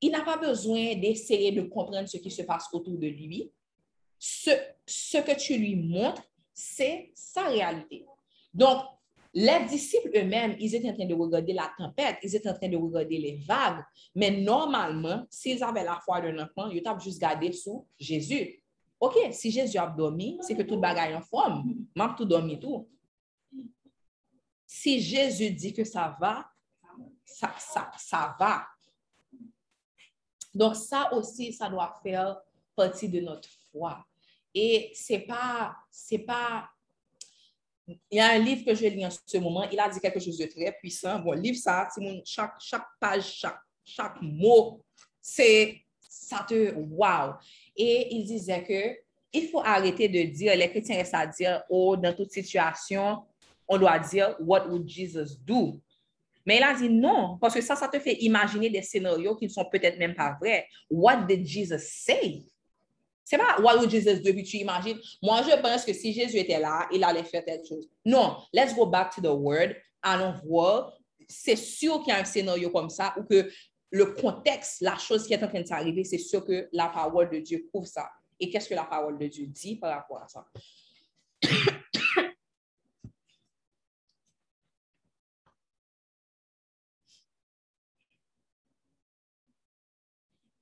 il n'a pas besoin d'essayer de comprendre ce qui se passe autour de lui. Ce, que tu lui montres, c'est sa réalité. Donc, les disciples eux-mêmes, ils étaient en train de regarder la tempête, ils étaient en train de regarder les vagues, mais normalement, s'ils avaient la foi d'un enfant, ils avaient juste gardé sous Jésus. OK, si Jésus a dormi, c'est que tout le bagage en forme. M'a tout dormi tout. si Jésus dit que ça va, ça, ça, ça va. Donc, ça aussi, ça doit faire partie de notre foi. Et c'est pas, c'est pas, il y a un livre que je lis en ce moment, il a dit quelque chose de très puissant. Bon, livre ça, chaque, chaque page, chaque, chaque mot, c'est, ça te, wow. Et il disait que il faut arrêter de dire, les chrétiens restent à dire, oh, dans toute situation, on doit dire, what would Jesus do? Mais il a dit non, parce que ça, ça te fait imaginer des scénarios qui ne sont peut-être même pas vrais. What did Jesus say? C'est pas what would Jesus do, puis tu imagines. Moi, je pense que si Jésus était là, il allait faire telle chose. Non, let's go back to the word. Allons voir. C'est sûr qu'il y a un scénario comme ça ou que le contexte, la chose qui est en train de s'arriver, c'est sûr que la parole de Dieu prouve ça. Et qu'est-ce que la parole de Dieu dit par rapport à ça?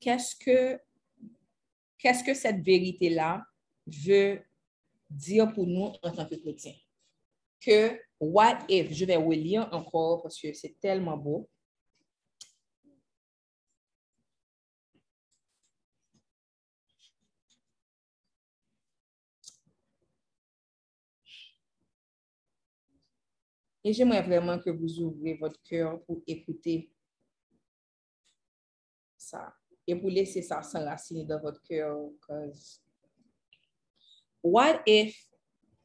qu'est-ce que, qu'est-ce que cette vérité-là veut dire pour nous en tant que chrétiens? Que what if, je vais relire encore parce que c'est tellement beau. Et j'aimerais vraiment que vous ouvrez votre cœur pour écouter ça et ça s'enraciner dans votre cœur. What if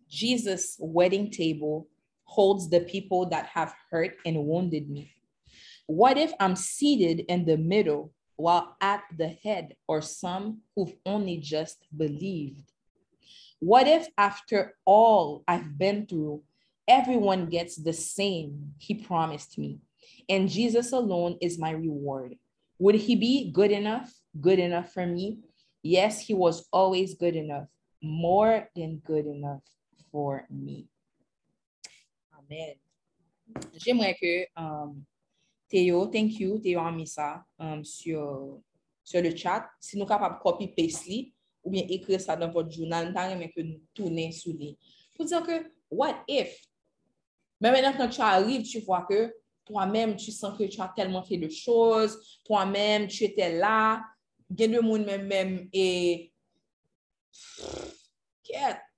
Jesus' wedding table holds the people that have hurt and wounded me? What if I'm seated in the middle while at the head are some who've only just believed? What if after all I've been through, everyone gets the same he promised me, and Jesus alone is my reward? Would he be good enough? Good enough for me? Yes, he was always good enough, more than good enough for me. Amen. J'aimerais que um, Théo, thank you, Théo a mis ça um, sur, sur le chat. Si nous capables de copy-paste ou bien écrire ça dans votre journal, nous que nous tourner sous lui. Pour dire que, what if? Mais maintenant, quand tu arrives, tu vois que toi-même, tu sens que tu as tellement fait de choses, toi-même, tu étais là, gen de moun même même et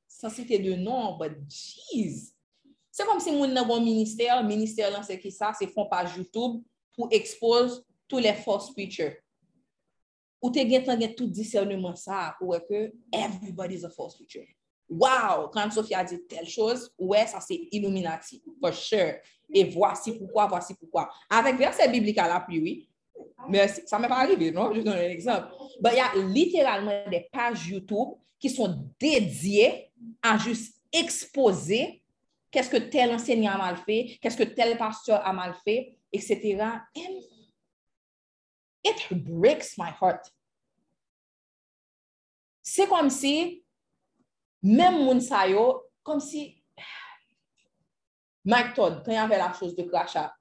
ça c'était de but jeez. C'est comme si nan bon ministère, ministère c'est qui ça, c'est font page YouTube pour expose tous les false preachers. Ou te gen tout discernement ça pour que everybody's a false preacher. Wow, quand Sophie a dit telle chose, ouais, ça c'est Illuminati, for sure. Et voici pourquoi, voici pourquoi. Avec verset biblique à l'appui, oui. Mais ça ne m'est pas arrivé, non? Je donne un exemple. il y a littéralement des pages YouTube qui sont dédiées à juste exposer qu'est-ce que tel enseignant a mal fait, qu'est-ce que tel pasteur a mal fait, etc. And it breaks my heart. C'est comme si même moun comme si Mike Todd, quand il y avait la chose de crachat,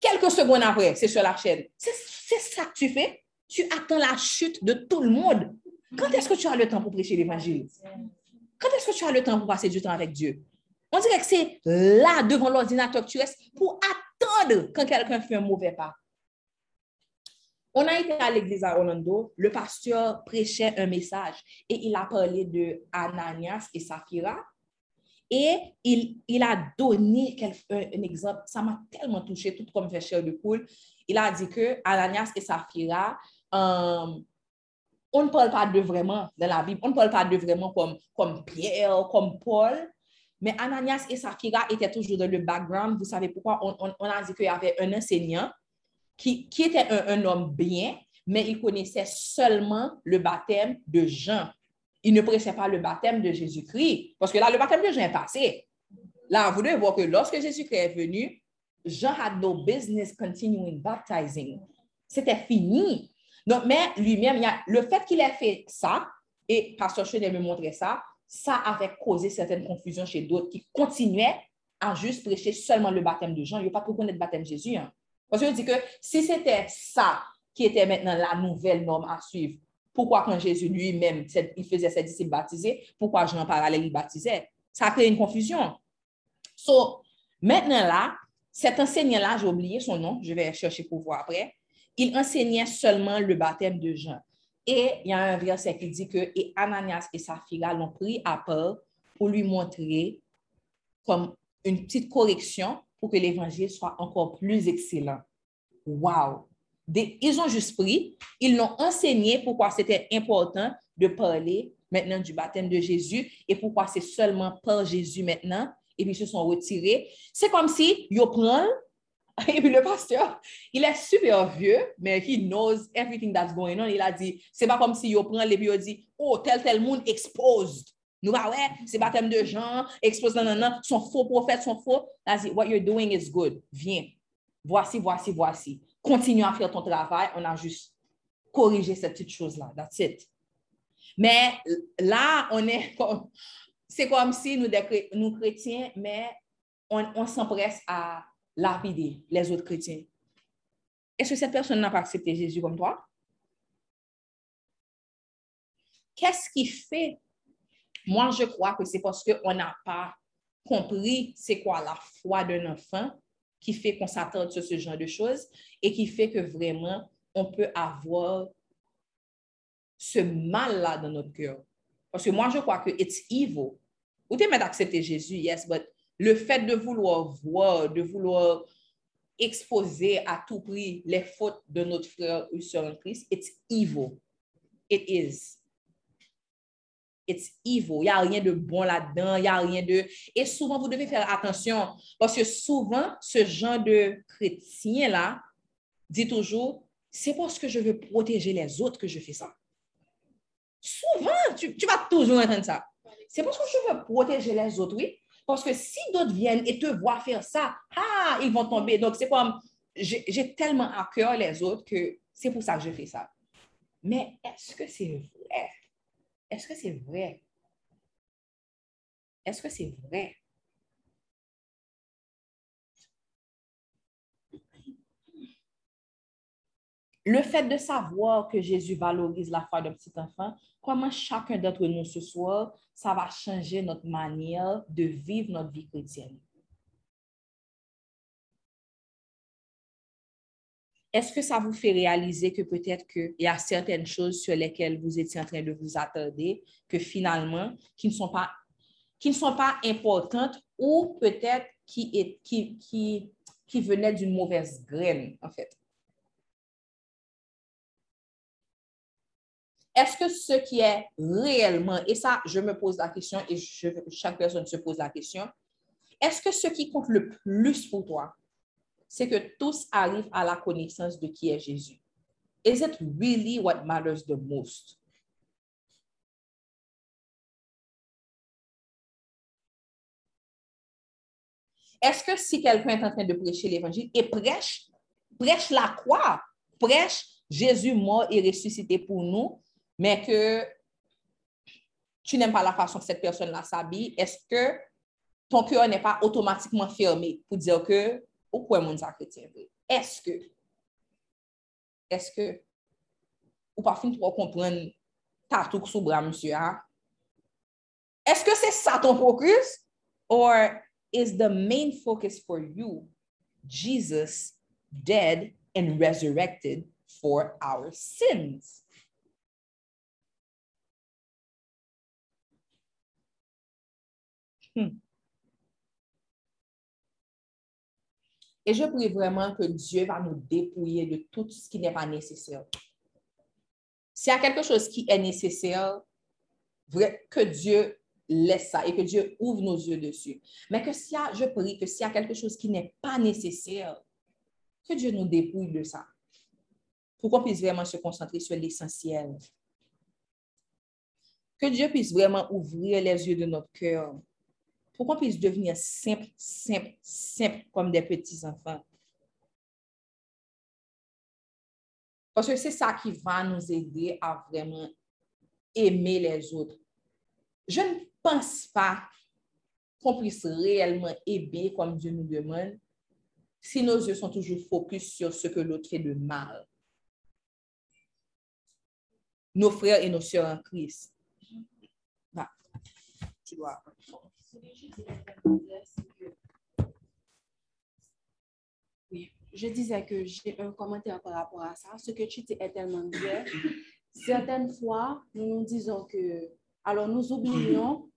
quelques secondes après, c'est sur la chaîne. C'est ça que tu fais? Tu attends la chute de tout le monde. Quand est-ce que tu as le temps pour prêcher l'évangile? Quand est-ce que tu as le temps pour passer du temps avec Dieu? On dirait que c'est là, devant l'ordinateur que tu restes, pour attendre quand quelqu'un fait un mauvais pas. On a été à l'église à Orlando, le pasteur prêchait un message et il a parlé de Ananias et Saphira. Et il, a donné un, exemple, ça m'a tellement touché, tout comme fait cher de poule. Il a dit que Ananias et Saphira, euh, on ne parle pas de vraiment dans la Bible, on ne parle pas de vraiment comme, comme Pierre, comme Paul, mais Ananias et Saphira étaient toujours dans le background. Vous savez pourquoi? On, a dit qu'il y avait un enseignant qui, était un, homme bien, mais il connaissait seulement le baptême de Jean. Il ne prêchait pas le baptême de Jésus-Christ, parce que là, le baptême de Jean est passé. Là, vous devez voir que lorsque Jésus-Christ est venu, Jean had no business continuing baptizing. C'était fini. Donc, mais lui-même, le fait qu'il ait fait ça, et Pasteur Chenet me montrait ça, ça avait causé certaines confusions chez d'autres qui continuaient à juste prêcher seulement le baptême de Jean. Il n'y a pas pour connaître le baptême de Jésus. Hein. Parce que je dis que si c'était ça qui était maintenant la nouvelle norme à suivre, pourquoi quand Jésus lui-même, il faisait ses disciples baptisés, pourquoi Jean parallèle, il baptisait? Ça a créé une confusion. So, Maintenant là, cet enseignant-là, j'ai oublié son nom, je vais chercher pour voir après, il enseignait seulement le baptême de Jean. Et il y a un verset qui dit que et Ananias et Saphira l'ont pris à part pour lui montrer comme une petite correction pour que l'évangile soit encore plus excellent. Wow! Ils ont juste pris, ils l'ont enseigné pourquoi c'était important de parler maintenant du baptême de Jésus et pourquoi c'est seulement par Jésus maintenant, et puis ils se sont retirés. C'est comme si ils prennent, [LAUGHS] et puis le pasteur, il est super vieux, mais he knows everything that's going on. Il a dit, c'est pas comme si ils prennent et puis il dit, oh, tel tel monde exposed. Nous, bah ouais, c'est baptême de Jean, expose, non, non, non, son faux prophètes sont faux. Dit, what you're doing is good. Viens. Voici, voici, voici. Continue à faire ton travail. On a juste corrigé cette petite chose-là. That's it. Mais là, on est [LAUGHS] comme, c'est comme si nous, nous chrétiens, mais on, on s'empresse à lapider les autres chrétiens. Est-ce que cette personne n'a pas accepté Jésus comme toi? Qu'est-ce qui fait? Moi, je crois que c'est parce qu'on n'a pas compris c'est quoi la foi d'un enfant qui fait qu'on s'attarde sur ce genre de choses et qui fait que vraiment on peut avoir ce mal-là dans notre cœur. Parce que moi, je crois que it's evil. Vous t'aimez d'accepter Jésus, yes, but le fait de vouloir voir, de vouloir exposer à tout prix les fautes de notre frère ou sœur en Christ, it's evil. It is. It's evil. Il n'y a rien de bon là-dedans, il n'y a rien de... Et souvent, vous devez faire attention parce que souvent, ce genre de chrétien-là dit toujours, c'est parce que je veux protéger les autres que je fais ça. Souvent, tu, tu vas toujours entendre ça. C'est parce que je veux protéger les autres, oui. Parce que si d'autres viennent et te voient faire ça, ah, ils vont tomber. Donc, c'est comme, j'ai j'ai tellement à cœur les autres que c'est pour ça que je fais ça. Mais est-ce que c'est vrai? Est-ce que c'est vrai? Est-ce que c'est vrai? Le fait de savoir que Jésus valorise la foi d'un petit enfant, comment chacun d'entre nous ce soir, ça va changer notre manière de vivre notre vie chrétienne? Est-ce que ça vous fait réaliser que peut-être qu'il y a certaines choses sur lesquelles vous étiez en train de vous attarder, que finalement, qui ne sont pas, importantes ou peut-être qui, venaient d'une mauvaise graine, en fait? Est-ce que ce qui est réellement, et ça, je me pose la question et chaque personne se pose la question, est-ce que ce qui compte le plus pour toi, c'est que tous arrivent à la connaissance de qui est Jésus? Is it really what matters the most? Est-ce que si quelqu'un est en train de prêcher l'évangile et prêche, prêche la croix, prêche Jésus mort et ressuscité pour nous, mais que tu n'aimes pas la façon que cette personne-là s'habille, est-ce que ton cœur n'est pas automatiquement fermé pour dire que, ou quoi mon ça chrétien vrai? Est-ce que, est-ce que, ou pas fin pour comprendre ta tout sous bras, monsieur, hein? Est-ce que c'est ça ton focus? Or is the main focus for you Jesus dead and resurrected for our sins? Hmm. Et je prie vraiment que Dieu va nous dépouiller de tout ce qui n'est pas nécessaire. S'il y a quelque chose qui est nécessaire, que Dieu laisse ça et que Dieu ouvre nos yeux dessus. Mais que s'il y a, je prie que s'il y a quelque chose qui n'est pas nécessaire, que Dieu nous dépouille de ça. Pour qu'on puisse vraiment se concentrer sur l'essentiel. Que Dieu puisse vraiment ouvrir les yeux de notre cœur pour qu'on puisse devenir simple, simple, simple comme des petits enfants. Parce que c'est ça qui va nous aider à vraiment aimer les autres. Je ne pense pas qu'on puisse réellement aimer comme Dieu nous demande si nos yeux sont toujours focus sur ce que l'autre fait de mal. Nos frères et nos sœurs en Christ. Va. Tu. Je disais que j'ai un commentaire par rapport à ça. Ce que tu dis est tellement vrai. Certaines fois, nous nous disons que, alors nous oublions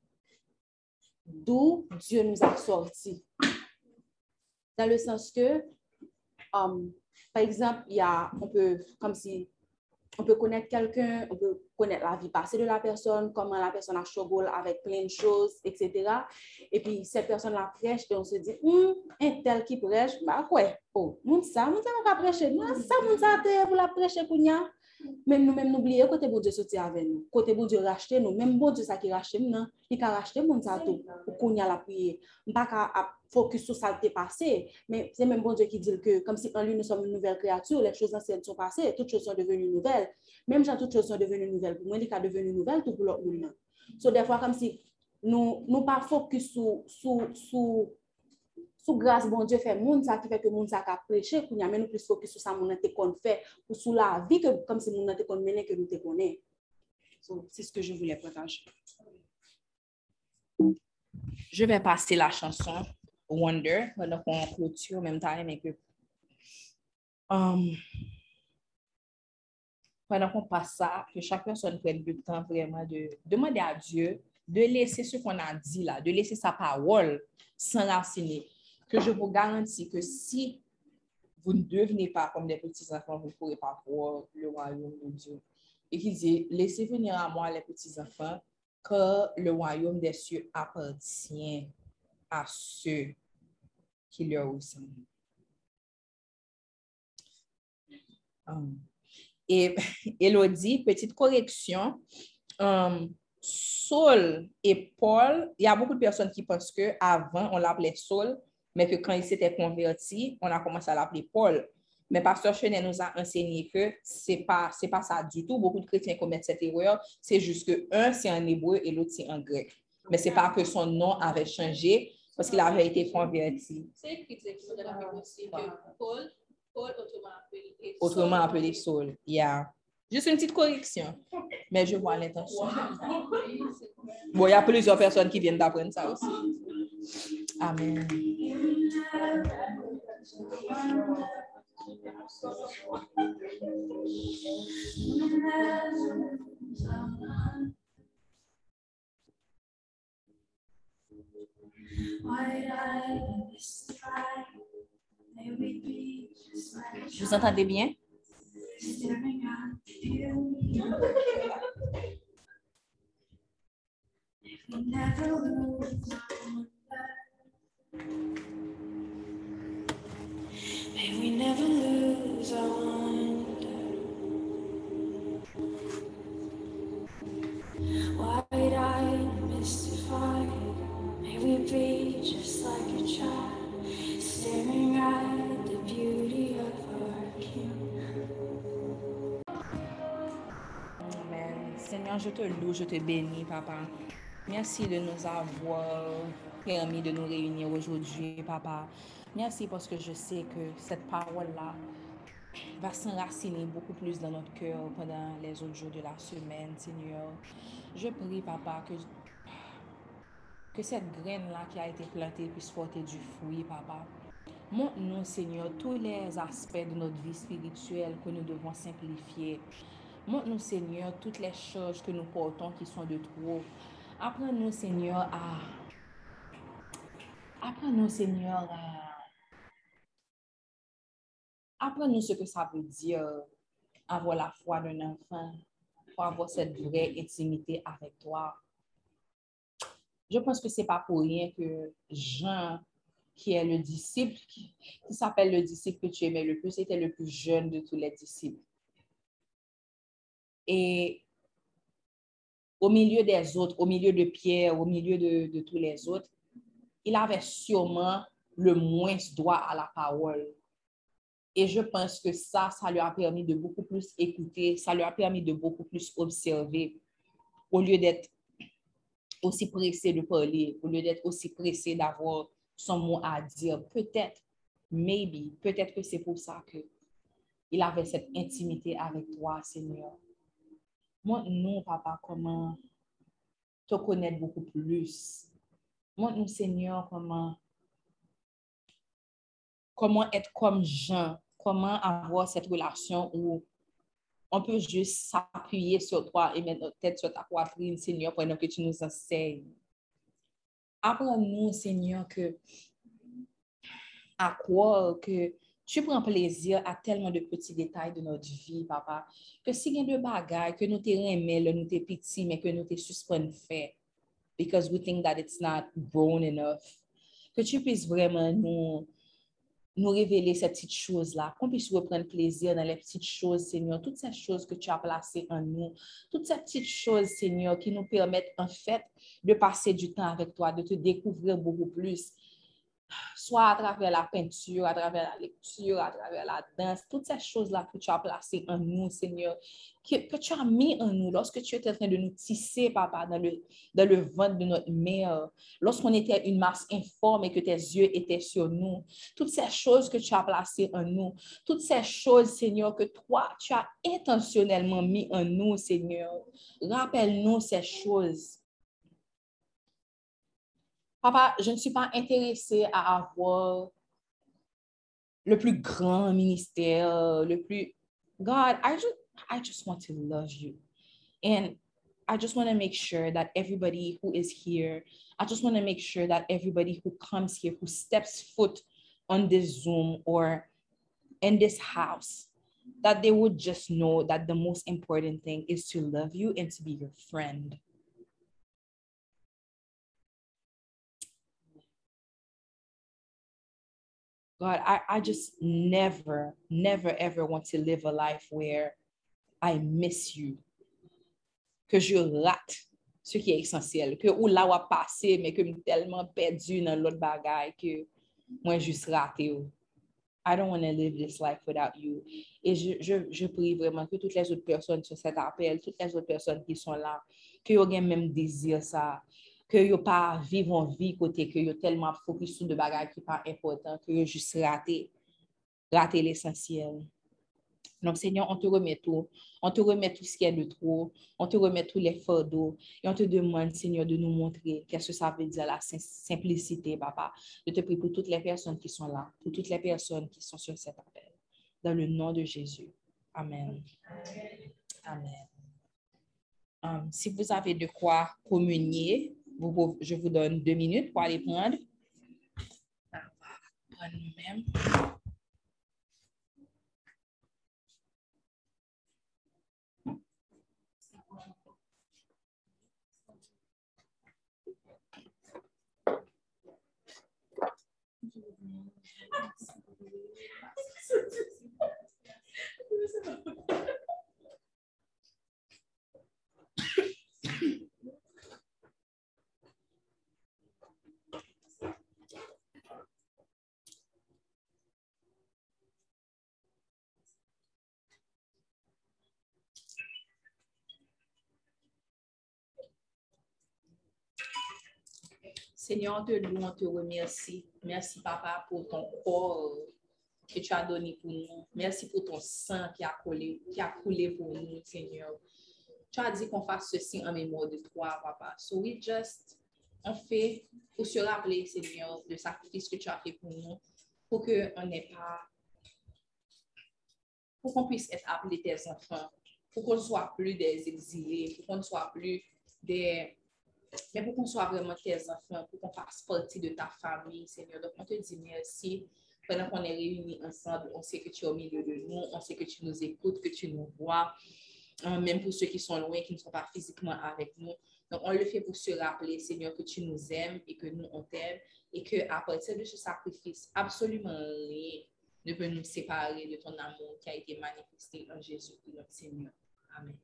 d'où Dieu nous a sortis. Dans le sens que, um, par exemple, il y a, on peut, comme si on peut connaître quelqu'un, on peut connaître la vie passée de la personne, comment la personne a struggle avec plein de choses, etc. Et puis, cette personne la prêche et on se dit, hum, un tel qui prêche, bah ouais, oh, moun ça, moun ça va prêcher, non, ça, moun ça, pour la prêcher pour nous. Même nous-mêmes, n'oublions côté bon Dieu sorti avec nous. Côté bon Dieu racheter nous. Même bon Dieu ça qui rachète nous, il a racheté mon ça tout pour qu'on y a la prière. Pas qu'à focus sur ça qui passé, mais c'est même bon Dieu qui dit que comme si en lui nous sommes une nouvelle créature, les choses anciennes sont passées, toutes choses sont devenues nouvelles. Même quand toutes choses sont devenues nouvelles, pour moi, il est devenu nouvelle tout pour l'autre monde. So des fois comme si nous nous pas focus sur sur sur sous grâce bon Dieu fait monde ça qui fait que monde ça a prêché pour nous nous plus focus sur ça mon te qu'on fait ou sur la vie que comme si monde te qu'on mener que nous te connaît. So, c'est ce que je voulais partager. Je vais passer la chanson Wonder pendant qu'on clôture même temps mais que um, pendant qu'on passe ça que chaque personne prenne le temps vraiment de demander à Dieu de laisser ce qu'on a dit là, de laisser sa parole s'enraciner que je vous garantis que si vous ne devenez pas comme des petits-enfants, vous ne pourrez pas voir le royaume de Dieu. Et qu'il dit, laissez venir à moi les petits-enfants, que le royaume des cieux appartient à ceux qui leur ressemblent. Um, et [LAUGHS] Elodie, petite correction, um, Saul et Paul, il y a beaucoup de personnes qui pensent qu'avant, on l'appelait Saul, mais que quand il s'était converti, on a commencé à l'appeler Paul. Mais Pasteur Chenet nous a enseigné que ce n'est pas, pas ça du tout. Beaucoup de chrétiens commettent cette erreur. C'est juste que un, c'est en hébreu et l'autre, c'est en grec. Mais ce n'est pas que son nom avait changé parce qu'il avait été converti. C'est écrit la Bible aussi que Paul, Paul autrement appelé Saul. Autrement appelé Saul, yeah. Juste une petite correction, mais je vois l'intention. Bon, il y a plusieurs personnes qui viennent d'apprendre ça aussi. [LAUGHS] Amen. Vous entendez bien? May we never lose our wonder. Wide-eyed, mystified, may we be just like a child, staring at the beauty of our King. Amen. Seigneur, je te loue, je te bénis, Papa. Merci de nous avoir permis de nous réunir aujourd'hui, Papa. Merci parce que je sais que cette parole-là va s'enraciner beaucoup plus dans notre cœur pendant les autres jours de la semaine, Seigneur. Je prie, Papa, que, que cette graine-là qui a été plantée puisse porter du fruit, Papa. Montre-nous, Seigneur, tous les aspects de notre vie spirituelle que nous devons simplifier. Montre-nous, Seigneur, toutes les choses que nous portons qui sont de trop. Apprends-nous, Seigneur, à... Apprends-nous, Seigneur, à... Apprends-nous ce que ça veut dire avoir la foi d'un enfant, pour avoir cette vraie intimité avec toi. Je pense que c'est pas pour rien que Jean, qui est le disciple, qui, qui s'appelle le disciple que tu aimais le plus, était le plus jeune de tous les disciples. Et au milieu des autres, au milieu de Pierre, au milieu de, tous les autres, il avait sûrement le moins droit à la parole. Et je pense que ça, ça lui a permis de beaucoup plus écouter, ça lui a permis de beaucoup plus observer, au lieu d'être aussi pressé de parler, au lieu d'être aussi pressé d'avoir son mot à dire. Peut-être, maybe, peut-être que c'est pour ça que il avait cette intimité avec toi, Seigneur. Montre-nous, Papa, comment te connaître beaucoup plus? Montre-nous, Seigneur, comment comment être comme Jean, comment avoir cette relation où on peut juste s'appuyer sur toi et mettre notre tête sur ta poitrine, Seigneur, pendant que tu nous enseignes? Apprends-nous, Seigneur, que à croire que tu prends plaisir à tellement de petits détails de notre vie, papa, que si il y a de bagailles que nous te remet, nous te petits, mais que nous te suspendons fait, because we think that it's not grown enough, que tu puisses vraiment nous, nous révéler ces petites choses-là, qu'on puisse reprendre plaisir dans les petites choses, Seigneur, toutes ces choses que tu as placées en nous, toutes ces petites choses, Seigneur, qui nous permettent en fait de passer du temps avec toi, de te découvrir beaucoup plus, soit à travers la peinture, à travers la lecture, à travers la danse, toutes ces choses-là que tu as placées en nous, Seigneur, que, tu as mis en nous lorsque tu étais en train de nous tisser, Papa, dans le, dans le ventre de notre mère, lorsqu'on était une masse informe et que tes yeux étaient sur nous, toutes ces choses que tu as placées en nous, toutes ces choses, Seigneur, que toi, tu as intentionnellement mis en nous, Seigneur. Rappelle-nous ces choses. Papa, je ne suis pas intéressée à avoir le plus grand ministère, le plus... God, I just, I just want to love you. And I just want to make sure that everybody who is here, I just want to make sure that everybody who comes here, who steps foot on this Zoom or in this house, that they would just know that the most important thing is to love you and to be your friend. God, I, I just never, never, ever want to live a life where I miss you. Que je rate ce qui est essentiel. Que ou là ou passé, mais que je tellement perdu dans l'autre bagaille que moi juste raté. I don't want to live this life without you. Et je, je, je prie vraiment que toutes les autres personnes sur cet appel, toutes les autres personnes qui sont là, que vous même désir ça, que yo pas vivre en vie côté que yo tellement focus sur de bagages qui pas important que yo juste raté raté l'essentiel. Donc, Seigneur, on te remet tout. On te remet tout ce qui est de trop. On te remet tous les fardeaux. Et on te demande, Seigneur, de nous montrer qu'est-ce que ça veut dire la simplicité, papa. Je te prie pour toutes les personnes qui sont là, pour toutes les personnes qui sont sur cet appel. Dans le nom de Jésus. Amen. Amen. Um, si vous avez de quoi communier, je vous donne deux minutes pour aller prendre. [LAUGHS] Seigneur, on te loue, on te remercie. Merci, Papa, pour ton corps que tu as donné pour nous. Merci pour ton sang qui a coulé, qui a coulé pour nous, Seigneur. Tu as dit qu'on fasse ceci en mémoire de toi, Papa. So we just, on fait pour se rappeler, Seigneur, le sacrifice que tu as fait pour nous, pour qu'on n'ait pas, pour qu'on puisse être appelés tes enfants, pour qu'on ne soit plus des exilés, pour qu'on ne soit plus des mais pour qu'on soit vraiment tes enfants, pour qu'on fasse partie de ta famille, Seigneur. Donc, on te dit merci. Pendant qu'on est réunis ensemble, on sait que tu es au milieu de nous, on sait que tu nous écoutes, que tu nous vois, Euh, même pour ceux qui sont loin, qui ne sont pas physiquement avec nous. Donc, on le fait pour se rappeler, Seigneur, que tu nous aimes et que nous, on t'aime et qu'à partir de ce sacrifice, absolument rien ne peut nous séparer de ton amour qui a été manifesté en Jésus, notre Seigneur. Amen.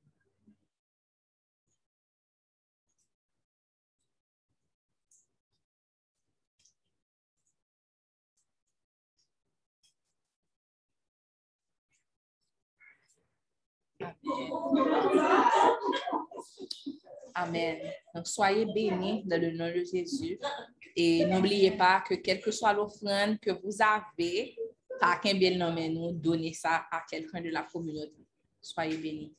Amen. Donc, soyez bénis dans le nom de Jésus. Et n'oubliez pas que quelle que soit l'offrande que vous avez, à qu'un bien nommé nous, donnez ça à quelqu'un de la communauté. Soyez bénis.